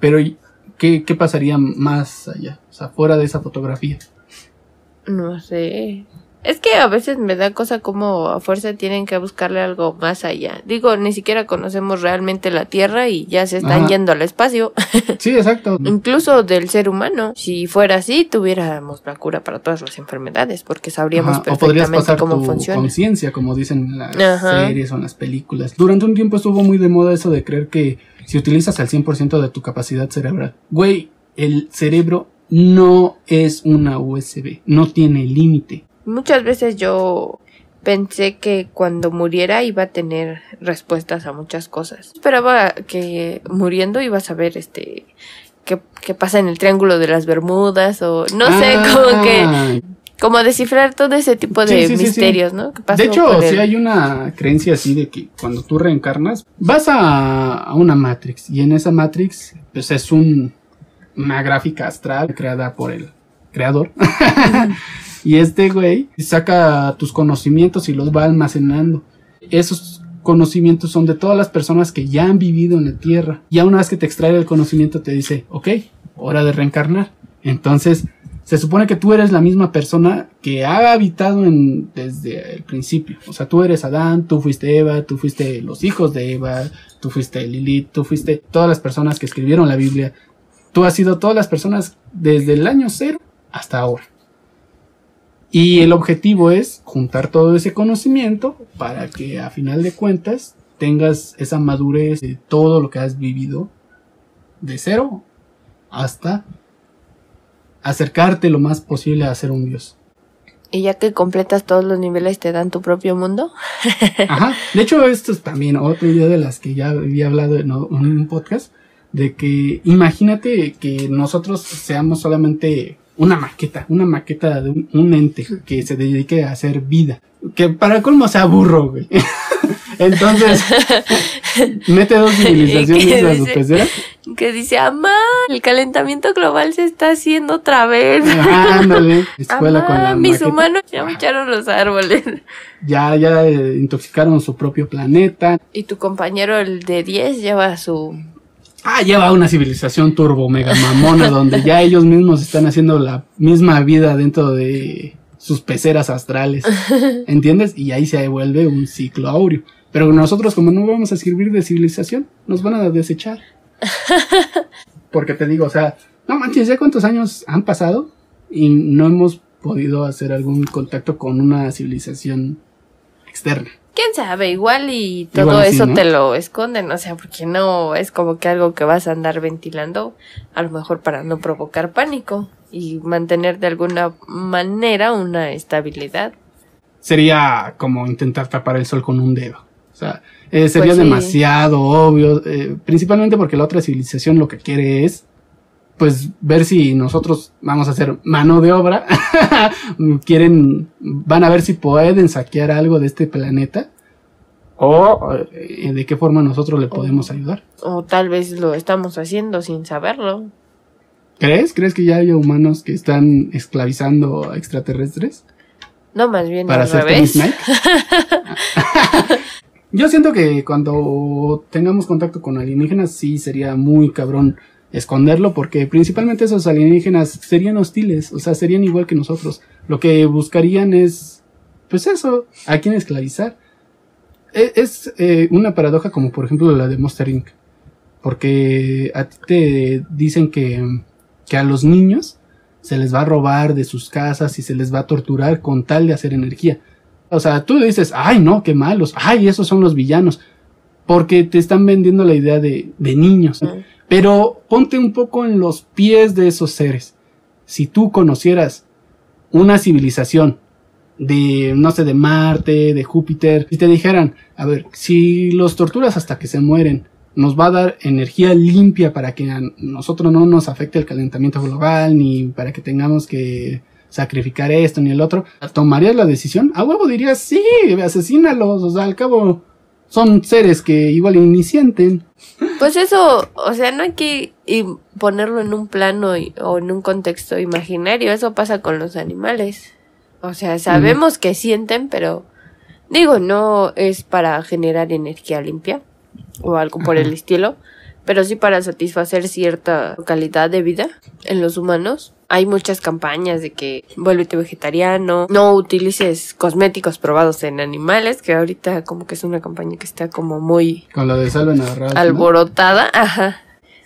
Pero ¿y ¿qué, ¿qué pasaría más allá? O sea, fuera de esa fotografía. No sé. Es que a veces me da cosa como a fuerza tienen que buscarle algo más allá. Digo, ni siquiera conocemos realmente la Tierra y ya se están Ajá. yendo al espacio. Sí, exacto. Incluso del ser humano. Si fuera así, tuviéramos la cura para todas las enfermedades, porque sabríamos Ajá, O podrías perfectamente pasar cómo tu funciona. conciencia, como dicen en las Ajá. series o en las películas. Durante un tiempo estuvo muy de moda eso de creer que si utilizas al 100% de tu capacidad cerebral. Güey, el cerebro no es una USB, no tiene límite. Muchas veces yo pensé que cuando muriera iba a tener respuestas a muchas cosas. Esperaba que muriendo iba a saber este qué, qué pasa en el triángulo de las Bermudas o no sé, como que Ah, como descifrar todo ese tipo Sí, de sí, sí, sí. misterios, ¿no? Que De hecho, sí el- hay una creencia así de que cuando tú reencarnas, vas a, a una Matrix y en esa Matrix pues es un, una gráfica astral creada por el creador. y este güey saca tus conocimientos y los va almacenando. Esos conocimientos son de todas las personas que ya han vivido en la Tierra. Y a una vez que te extrae el conocimiento te dice, ok, hora de reencarnar. Entonces, se supone que tú eres la misma persona que ha habitado en, desde el principio. O sea, tú eres Adán, tú fuiste Eva, tú fuiste los hijos de Eva, tú fuiste Lilith, tú fuiste todas las personas que escribieron la Biblia. Tú has sido todas las personas desde el año cero hasta ahora. Y el objetivo es juntar todo ese conocimiento para que a final de cuentas tengas esa madurez de todo lo que has vivido de cero hasta acercarte lo más posible a ser un dios. Y ya que completas todos los niveles te dan tu propio mundo. Ajá. De hecho, esto es también otra idea de las que ya había hablado en un podcast, de que imagínate que nosotros seamos solamente una maqueta, una maqueta de un, un ente que se dedique a hacer vida. Que para colmo sea burro, güey. Entonces, mete dos civilizaciones a su pecera. Que dice, amá, el calentamiento global se está haciendo otra vez. Ándale. Escuela con la mis maqueta. humanos ya echaron los árboles. Ya, ya eh, intoxicaron su propio planeta. Y tu compañero, el de 10, lleva su... Ah, lleva una civilización turbo mega mamona donde ya ellos mismos están haciendo la misma vida dentro de sus peceras astrales. ¿Entiendes? Y ahí se vuelve un ciclo áureo. Pero nosotros como no vamos a servir de civilización, nos van a desechar. Porque te digo, o sea, no manches, ya cuántos años han pasado y no hemos podido hacer algún contacto con una civilización externa. ¿Quién sabe? Igual y todo Igual sí, eso ¿no? te lo esconden, o sea, porque no es como que algo que vas a andar ventilando, a lo mejor para no provocar pánico y mantener de alguna manera una estabilidad. sería como intentar tapar el sol con un dedo. O sea, eh, sería Pues sí. demasiado obvio, eh, principalmente porque la otra civilización lo que quiere es, pues, ver si nosotros vamos a hacer mano de obra, quieren, van a ver si pueden saquear algo de este planeta o eh, de qué forma nosotros le podemos ayudar. O tal vez lo estamos haciendo sin saberlo. ¿Crees? ¿Crees que ya hay humanos que están esclavizando a extraterrestres? No, más bien para al hacer revés. Yo siento que cuando tengamos contacto con alienígenas sí sería muy cabrón esconderlo porque principalmente esos alienígenas serían hostiles, o sea, serían igual que nosotros. Lo que buscarían es, pues eso, a quién esclavizar. E- Es, eh, una paradoja como por ejemplo la de Monster Inc. Porque a ti te dicen que, que a los niños se les va a robar de sus casas y se les va a torturar con tal de hacer energía. O sea, tú dices, ay no, qué malos, ay, esos son los villanos. Porque te están vendiendo la idea de, de niños. Pero ponte un poco en los pies de esos seres. Si tú conocieras una civilización de, no sé, de Marte, de Júpiter, y te dijeran, a ver, si los torturas hasta que se mueren, nos va a dar energía limpia para que a nosotros no nos afecte el calentamiento global, ni para que tengamos que sacrificar esto ni el otro, ¿tomarías la decisión? A huevo dirías, sí, asesínalos, o sea, al cabo son seres que igual ni sienten. Pues eso, o sea, no hay que ponerlo en un plano y- o en un contexto imaginario. Eso pasa con los animales. O sea, sabemos que sienten, pero digo, no es para generar energía limpia o algo por el estilo, pero sí para satisfacer cierta calidad de vida en los humanos. Hay muchas campañas de que vuélvete vegetariano, no utilices cosméticos probados en animales, que ahorita como que es una campaña que está como muy Con lo de salven a Ralph, ¿no? alborotada, ajá.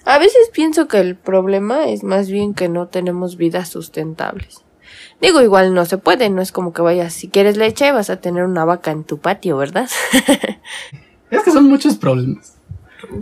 A veces pienso que el problema es más bien que no tenemos vidas sustentables. Digo, igual no se puede, no es como que vayas, si quieres leche vas a tener una vaca en tu patio, ¿verdad? Es que son muchos problemas.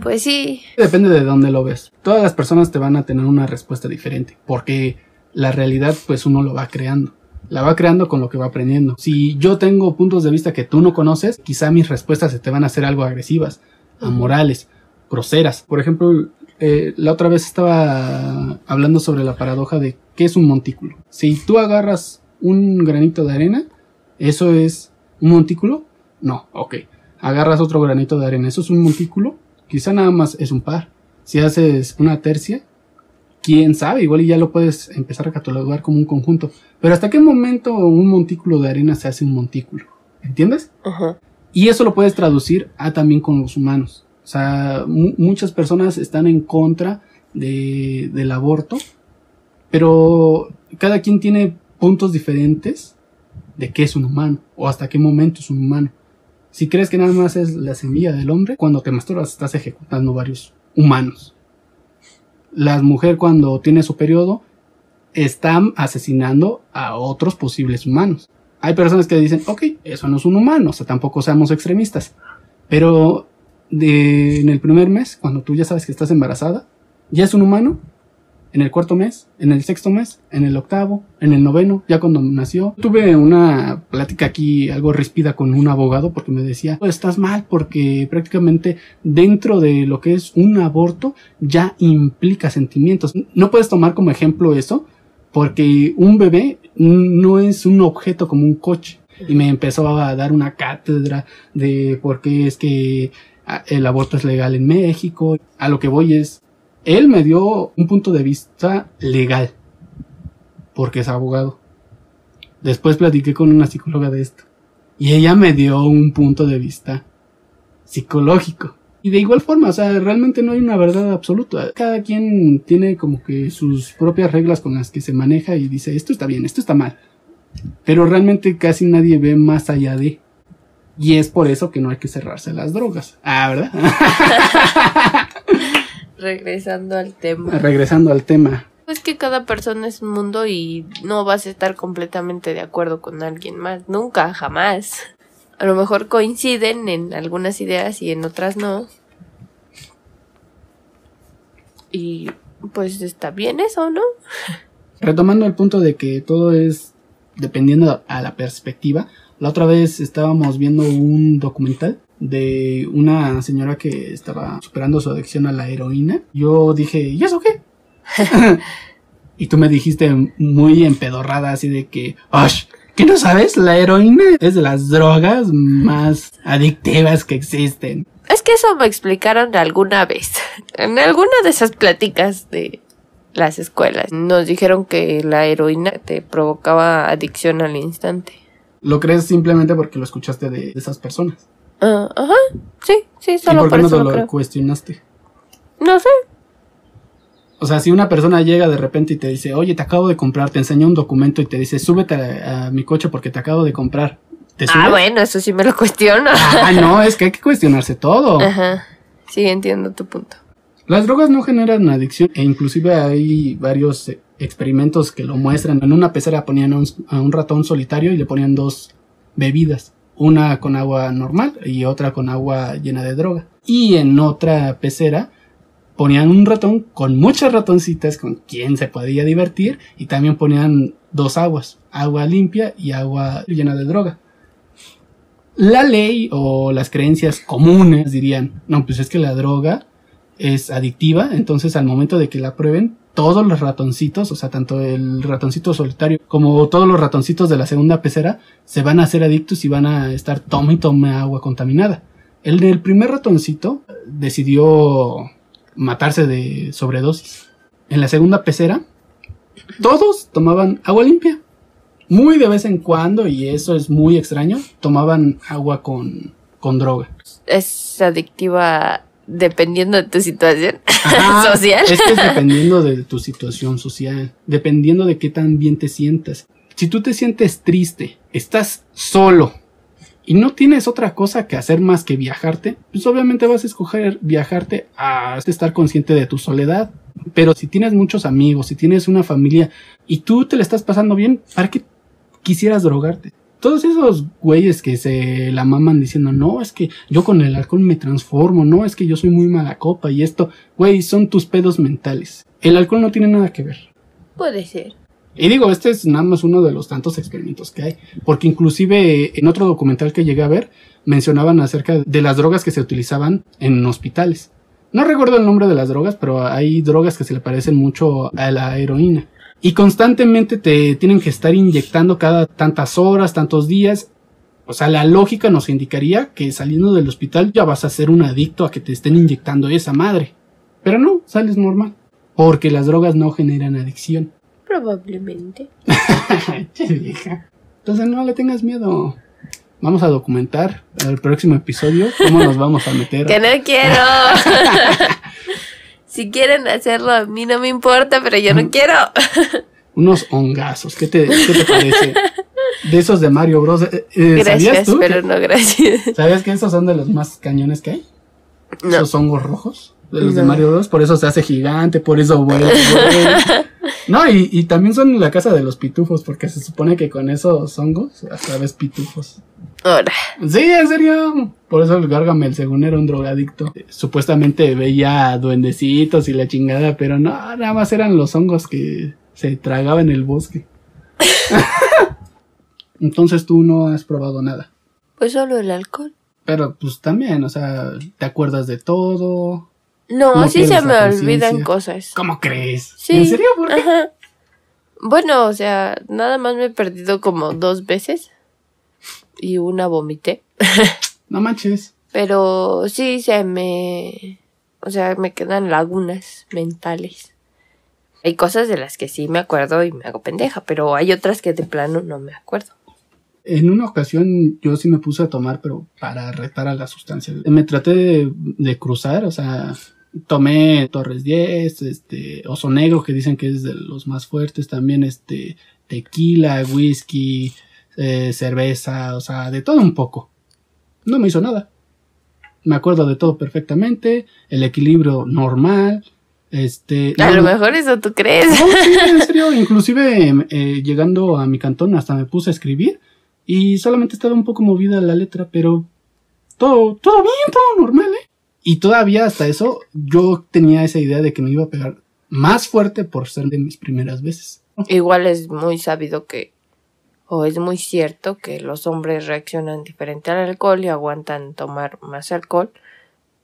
Pues sí, Depende de dónde lo ves. Todas las personas te van a tener una respuesta diferente, porque la realidad pues uno lo va creando. La va creando con lo que va aprendiendo. Si yo tengo puntos de vista que tú no conoces, quizá mis respuestas se te van a hacer algo agresivas, amorales, groseras. Por ejemplo, eh, la otra vez estaba hablando sobre la paradoja de qué es un montículo. Si tú agarras un granito de arena, ¿eso es un montículo? No, ok. Agarras otro granito de arena, ¿eso es un montículo? Quizá nada más es un par. Si haces una tercia, quién sabe, igual y ya lo puedes empezar a catalogar como un conjunto. Pero ¿hasta qué momento un montículo de arena se hace un montículo? ¿Entiendes? ajá. Y eso lo puedes traducir a también con los humanos. O sea, mu- muchas personas están en contra de, del aborto, pero cada quien tiene puntos diferentes de qué es un humano o hasta qué momento es un humano. Si crees que nada más es la semilla del hombre, cuando te masturbas estás ejecutando varios humanos. La mujer cuando tiene su periodo están asesinando a otros posibles humanos. Hay personas que dicen, ok, eso no es un humano, o sea, tampoco seamos extremistas. Pero en el primer mes, cuando tú ya sabes que estás embarazada, ya es un humano. En el cuarto mes, en el sexto mes, en el octavo, en el noveno, ya cuando nació. Tuve una plática aquí algo ríspida con un abogado porque me decía, "Oh, estás mal porque prácticamente dentro de lo que es un aborto ya implica sentimientos. No puedes tomar como ejemplo eso porque un bebé no es un objeto como un coche. Y me empezó a dar una cátedra de por qué es que ah, el aborto es legal en México. A lo que voy es, él me dio un punto de vista legal, porque es abogado. Después platiqué con una psicóloga de esto, y ella me dio un punto de vista psicológico. Y de igual forma, o sea, realmente no hay una verdad absoluta. Cada quien tiene como que sus propias reglas con las que se maneja y dice, esto está bien, esto está mal. Pero realmente casi nadie ve más allá de. Y es por eso que no hay que cerrarse las drogas. Ah, ¿verdad? Regresando al tema. Regresando al tema. Es que cada persona es un mundo y no vas a estar completamente de acuerdo con alguien más. Nunca, jamás. A lo mejor coinciden en algunas ideas y en otras no. Y pues está bien eso, ¿no? Retomando el punto de que todo es dependiendo a la perspectiva, La otra vez estábamos viendo un documental de una señora que estaba superando su adicción a la heroína. Yo dije, ¿y eso qué? y tú me dijiste muy empedorrada así de que, ¡Osh! ¿Qué no sabes? La heroína es de las drogas más adictivas que existen. Es que eso me explicaron alguna vez. En alguna de esas pláticas de las escuelas. Nos dijeron que la heroína te provocaba adicción al instante. ¿Lo crees simplemente porque lo escuchaste de esas personas? Ah, ajá, sí, sí, solo ¿Y por qué no eso te lo creo. cuestionaste? No sé. O sea, si una persona llega de repente y te dice, oye, te acabo de comprar, te enseña un documento y te dice, súbete a, a mi coche porque te acabo de comprar. ¿Te subes? Ah, bueno, eso sí me lo cuestiono. Ah, no, es que hay que cuestionarse todo. Ajá. Sí, entiendo tu punto. Las drogas no generan adicción e inclusive hay varios experimentos que lo muestran. En una pecera ponían a un, a un ratón solitario y le ponían dos bebidas, una con agua normal y otra con agua llena de droga. Y en otra pecera ponían un ratón con muchas ratoncitas con quien se podía divertir y también ponían dos aguas, agua limpia y agua llena de droga. La ley o las creencias comunes dirían, no, pues es que la droga es adictiva, entonces al momento de que la prueben, todos los ratoncitos, o sea, tanto el ratoncito solitario como todos los ratoncitos de la segunda pecera, se van a hacer adictos y van a estar tome y tome agua contaminada. El del primer ratoncito decidió matarse de sobredosis. En la segunda pecera, todos tomaban agua limpia. Muy de vez en cuando, y eso es muy extraño, tomaban agua con, con droga. Es adictiva dependiendo de tu situación Ajá, social. Es que es dependiendo de tu situación social, dependiendo de qué tan bien te sientas. Si tú te sientes triste, estás solo y no tienes otra cosa que hacer más que viajarte, pues obviamente vas a escoger viajarte a estar consciente de tu soledad. Pero si tienes muchos amigos, si tienes una familia y tú te la estás pasando bien, ¿para qué quisieras drogarte? Todos esos güeyes que se la maman diciendo, no, es que yo con el alcohol me transformo, no, es que yo soy muy mala copa y esto, güey, son tus pedos mentales. El alcohol no tiene nada que ver. Puede ser. Y digo, este es nada más uno de los tantos experimentos que hay, porque inclusive en otro documental que llegué a ver mencionaban acerca de las drogas que se utilizaban en hospitales. No recuerdo el nombre de las drogas, pero hay drogas que se le parecen mucho a la heroína. Y constantemente te tienen que estar inyectando cada tantas horas, tantos días. O sea, la lógica nos indicaría que saliendo del hospital ya vas a ser un adicto a que te estén inyectando esa madre. Pero no, sales normal. Porque las drogas no generan adicción. Probablemente. Entonces no le tengas miedo. Vamos a documentar el próximo episodio cómo nos vamos a meter. Que no quiero. si quieren hacerlo, a mí no me importa, pero yo no quiero. Unos hongazos. ¿Qué te, qué te parece? De esos de Mario Bros. Eh, eh, ¿Sabías Gracias, tú? pero que- no gracias. ¿Sabías que esos son de los más cañones que hay? No. Esos hongos rojos. De los de. Mario Bros. Por eso se hace gigante, por eso vuela. No, y, y también son la casa de los pitufos, porque se supone que con esos hongos hasta ves pitufos. Ahora, Sí, en serio. Por eso el Gargamel, según era un drogadicto, eh, supuestamente veía duendecitos y la chingada, pero no, nada más eran los hongos que se tragaban en el bosque. Entonces tú no has probado nada. pues solo el alcohol. Pero pues también, o sea, te acuerdas de todo. No, sí se me olvidan cosas. ¿Cómo crees? Sí. ¿En serio? ¿Por qué? Ajá. Bueno, o sea, nada más me he perdido como dos veces. Y una vomité. No manches. Pero sí se me. O sea, me quedan lagunas mentales. Hay cosas de las que sí me acuerdo y me hago pendeja, pero hay otras que de plano no me acuerdo. En una ocasión yo sí me puse a tomar, pero para retar a la sustancia. Me traté de, de cruzar, o sea, tomé Torres 10, este, Oso Negro, que dicen que es de los más fuertes, también este, tequila, whisky, eh, cerveza, o sea, de todo un poco. No me hizo nada. Me acuerdo de todo perfectamente, el equilibrio normal, este... A no, lo mejor eso tú crees. no, sí, en serio, inclusive eh, llegando a mi cantón hasta me puse a escribir y solamente estaba un poco movida la letra, pero todo, todo bien, todo normal, ¿eh? Y todavía hasta eso yo tenía esa idea de que me iba a pegar más fuerte por ser de mis primeras veces. Igual es muy sabido que o es muy cierto que los hombres reaccionan diferente al alcohol y aguantan tomar más alcohol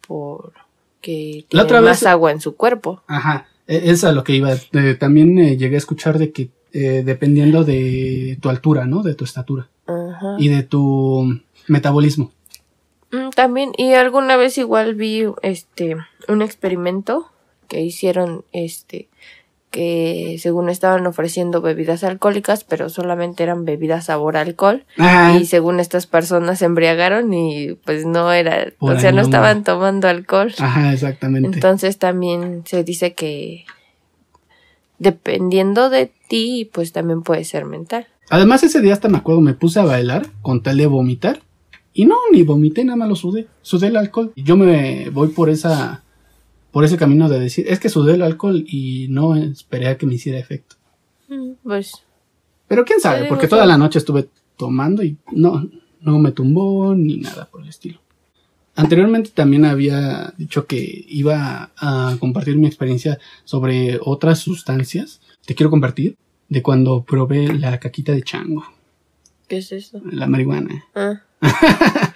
porque La tienen otra más agua en su cuerpo. Ajá, e- es a lo que iba. Eh, también eh, llegué a escuchar de que eh, dependiendo de tu altura, ¿no? De tu estatura Ajá. y de tu metabolismo. Mm, También, y alguna vez igual vi este un experimento que hicieron este que según estaban ofreciendo bebidas alcohólicas, pero solamente eran bebidas sabor alcohol. Ajá. Y según estas personas se embriagaron y pues no era, Por o sea, no. estaban tomando alcohol. Ajá, exactamente. Entonces también se dice que dependiendo de ti, pues también puede ser mental. Además, ese día hasta me acuerdo, me puse a bailar con tal de vomitar. Y no, ni vomité, nada más lo sudé. Sudé el alcohol. Y yo me voy por esa. Por ese camino de decir, es que sudé el alcohol y no esperé a que me hiciera efecto. Mm, Pues Pero quién sabe, porque toda la noche estuve tomando y no, no me tumbó ni nada por el estilo. Anteriormente también había dicho que iba a compartir mi experiencia sobre otras sustancias. Te quiero compartir de cuando probé la caquita de chango, ¿Qué es eso? la marihuana. Ah,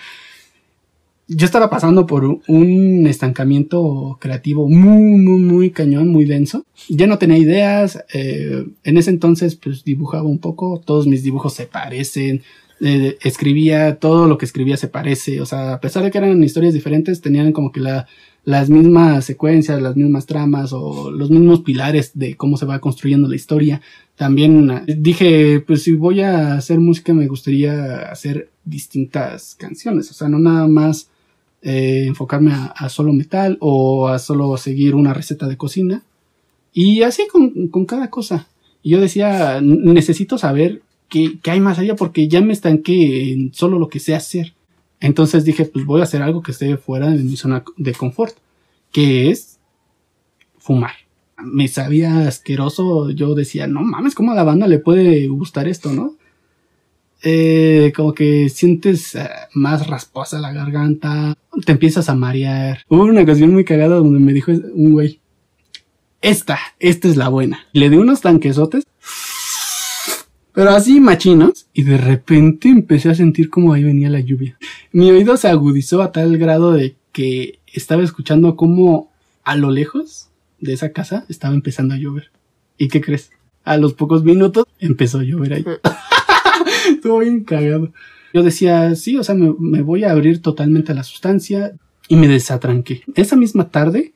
Yo estaba pasando por un- estancamiento creativo muy, muy, muy cañón, muy denso. Ya no tenía ideas. eh, en ese entonces, pues dibujaba un poco. Todos mis dibujos se parecen. eh, escribía, todo lo que escribía se parece. O sea, a pesar de que eran historias diferentes, tenían como que la, las mismas secuencias, las mismas tramas o los mismos pilares de cómo se va construyendo la historia. También eh, dije, pues si voy a hacer música me gustaría hacer distintas canciones. O sea, no nada más eh, enfocarme a, solo metal o a solo seguir una receta de cocina. Y así con, con cada cosa. Y yo decía, "N- necesito saber qué, qué hay más allá porque ya me estanqué en solo lo que sé hacer. Entonces dije, pues voy a hacer algo que esté fuera de mi zona de confort, que es fumar. Me sabía asqueroso, yo decía, no mames, ¿cómo a la banda le puede gustar esto, no? Eh, como que sientes eh, más rasposa la garganta, te empiezas a marear. Hubo una ocasión muy cagada donde me dijo un güey, esta, esta es la buena. Le di unos tanquesotes, pero así machinos, y de repente empecé a sentir como ahí venía la lluvia. Mi oído se agudizó a tal grado de que estaba escuchando como a lo lejos de esa casa estaba empezando a llover. ¿Y qué crees? A los pocos minutos empezó a llover ahí. Estuvo bien cagado. Yo decía, sí, o sea, me, me voy a abrir totalmente a la sustancia y me desatranqué. Esa misma tarde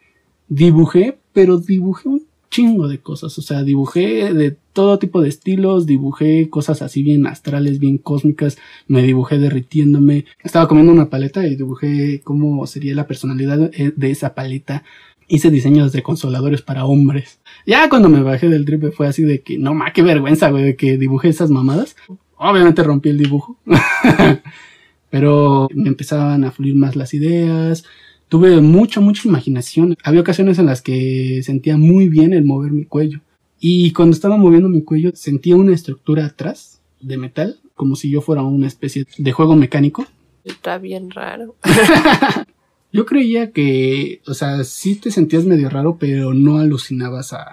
dibujé, pero dibujé un chingo de cosas. O sea, dibujé de todo tipo de estilos, dibujé cosas así bien astrales, bien cósmicas, me dibujé derritiéndome. Estaba comiendo una paleta y dibujé cómo sería la personalidad eh, de esa paleta. Hice diseños de consoladores para hombres. Ya cuando me bajé del trip fue así de que, no ma, qué vergüenza, güey, que dibujé esas mamadas. Obviamente rompí el dibujo. Pero me empezaban a fluir más las ideas. Tuve mucha, mucha imaginación. Había ocasiones en las que sentía muy bien el mover mi cuello. Y cuando estaba moviendo mi cuello, sentía una estructura atrás de metal, como si yo fuera una especie de juego mecánico. está bien raro. Yo creía que, o sea, sí te sentías medio raro, pero no alucinabas a,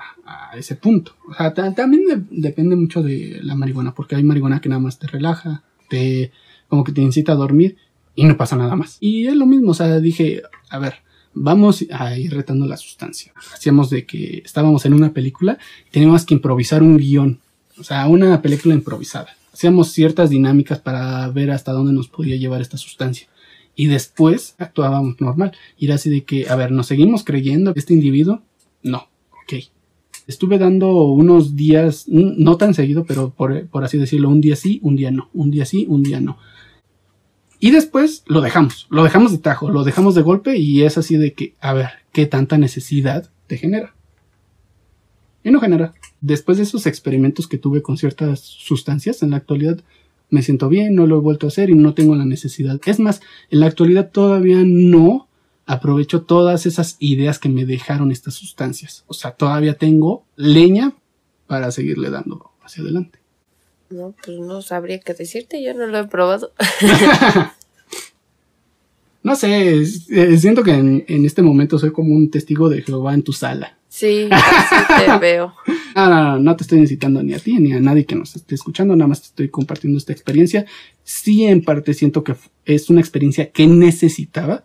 ese punto. O sea, ta- también de- depende mucho de la marihuana, porque hay marihuana que nada más te relaja, te, como que te incita a dormir y no pasa nada más. Y es lo mismo, o sea, dije, a ver, vamos a ir retando la sustancia. Hacíamos de que estábamos en una película teníamos que improvisar un guion, o sea, una película improvisada. Hacíamos ciertas dinámicas para ver hasta dónde nos podía llevar esta sustancia y después actuábamos normal. Y era así de que, a ver, ¿nos seguimos creyendo este individuo? No, ok. Estuve dando unos días, no tan seguido, pero por, por así decirlo, un día sí, un día no, un día sí, un día no. Y después lo dejamos, lo dejamos de tajo, lo dejamos de golpe y es así de que, a ver, ¿qué tanta necesidad te genera? Y no genera. Después de esos experimentos que tuve con ciertas sustancias, en la actualidad me siento bien, no lo he vuelto a hacer y no tengo la necesidad. Es más, en la actualidad todavía no aprovecho todas esas ideas que me dejaron estas sustancias. O sea, todavía tengo leña para seguirle dando hacia adelante. No, pues no sabría qué decirte, yo no lo he probado. No sé, eh, siento que en, en este momento soy como un testigo de Jehová en tu sala. Sí, así te veo. No, no, no, no te estoy incitando ni a ti ni a nadie que nos esté escuchando, nada más te estoy compartiendo esta experiencia. Sí, en parte siento que es una experiencia que necesitaba,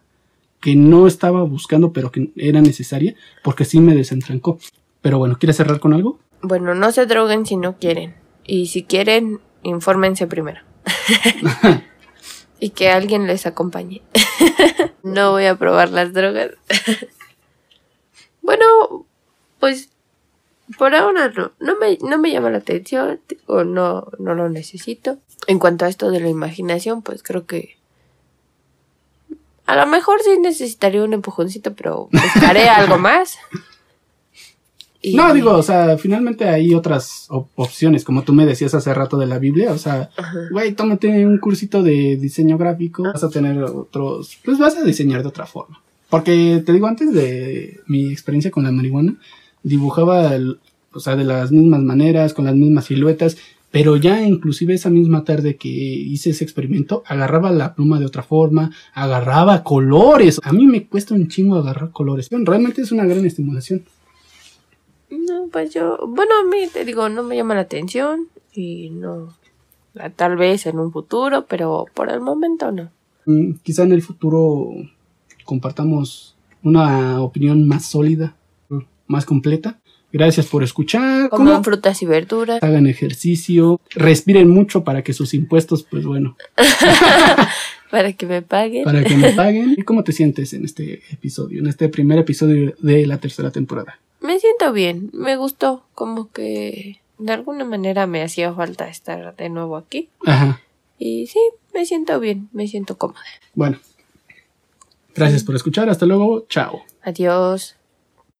que no estaba buscando, pero que era necesaria, porque sí me desentrancó. Pero bueno, ¿quieres cerrar con algo? Bueno, no se droguen si no quieren. Y si quieren, infórmense primero. y que alguien les acompañe. no voy a probar las drogas. bueno, pues por ahora no. No me, no me llama la atención o no, no lo necesito. En cuanto a esto de la imaginación, pues creo que a lo mejor sí necesitaría un empujoncito, pero buscaré algo más. Y- No, digo, o sea, finalmente hay otras op- opciones, como tú me decías hace rato de la Biblia, o sea, güey, tómate un cursito de diseño gráfico, vas a tener otros, pues vas a diseñar de otra forma. Porque te digo, antes de mi experiencia con la marihuana, dibujaba, el- o sea, de las mismas maneras, con las mismas siluetas, pero ya inclusive esa misma tarde que hice ese experimento, agarraba la pluma de otra forma, agarraba colores. A mí me cuesta un chingo agarrar colores. Realmente es una gran estimulación. No, pues yo, bueno, a mí te digo, no me llama la atención y no, tal vez en un futuro, pero por el momento no. Mm, Quizá en el futuro compartamos una opinión más sólida, más completa. Gracias por escuchar. Coman ¿Cómo? frutas y verduras. Hagan ejercicio, respiren mucho para que sus impuestos, pues bueno, Para que me paguen. para que me paguen. ¿Y cómo te sientes en este episodio, en este primer episodio de la tercera temporada? Me siento bien, me gustó, como que de alguna manera me hacía falta estar de nuevo aquí. Ajá. Y sí, me siento bien, me siento cómoda. Bueno. Gracias por escuchar. Hasta luego. Chao. Adiós.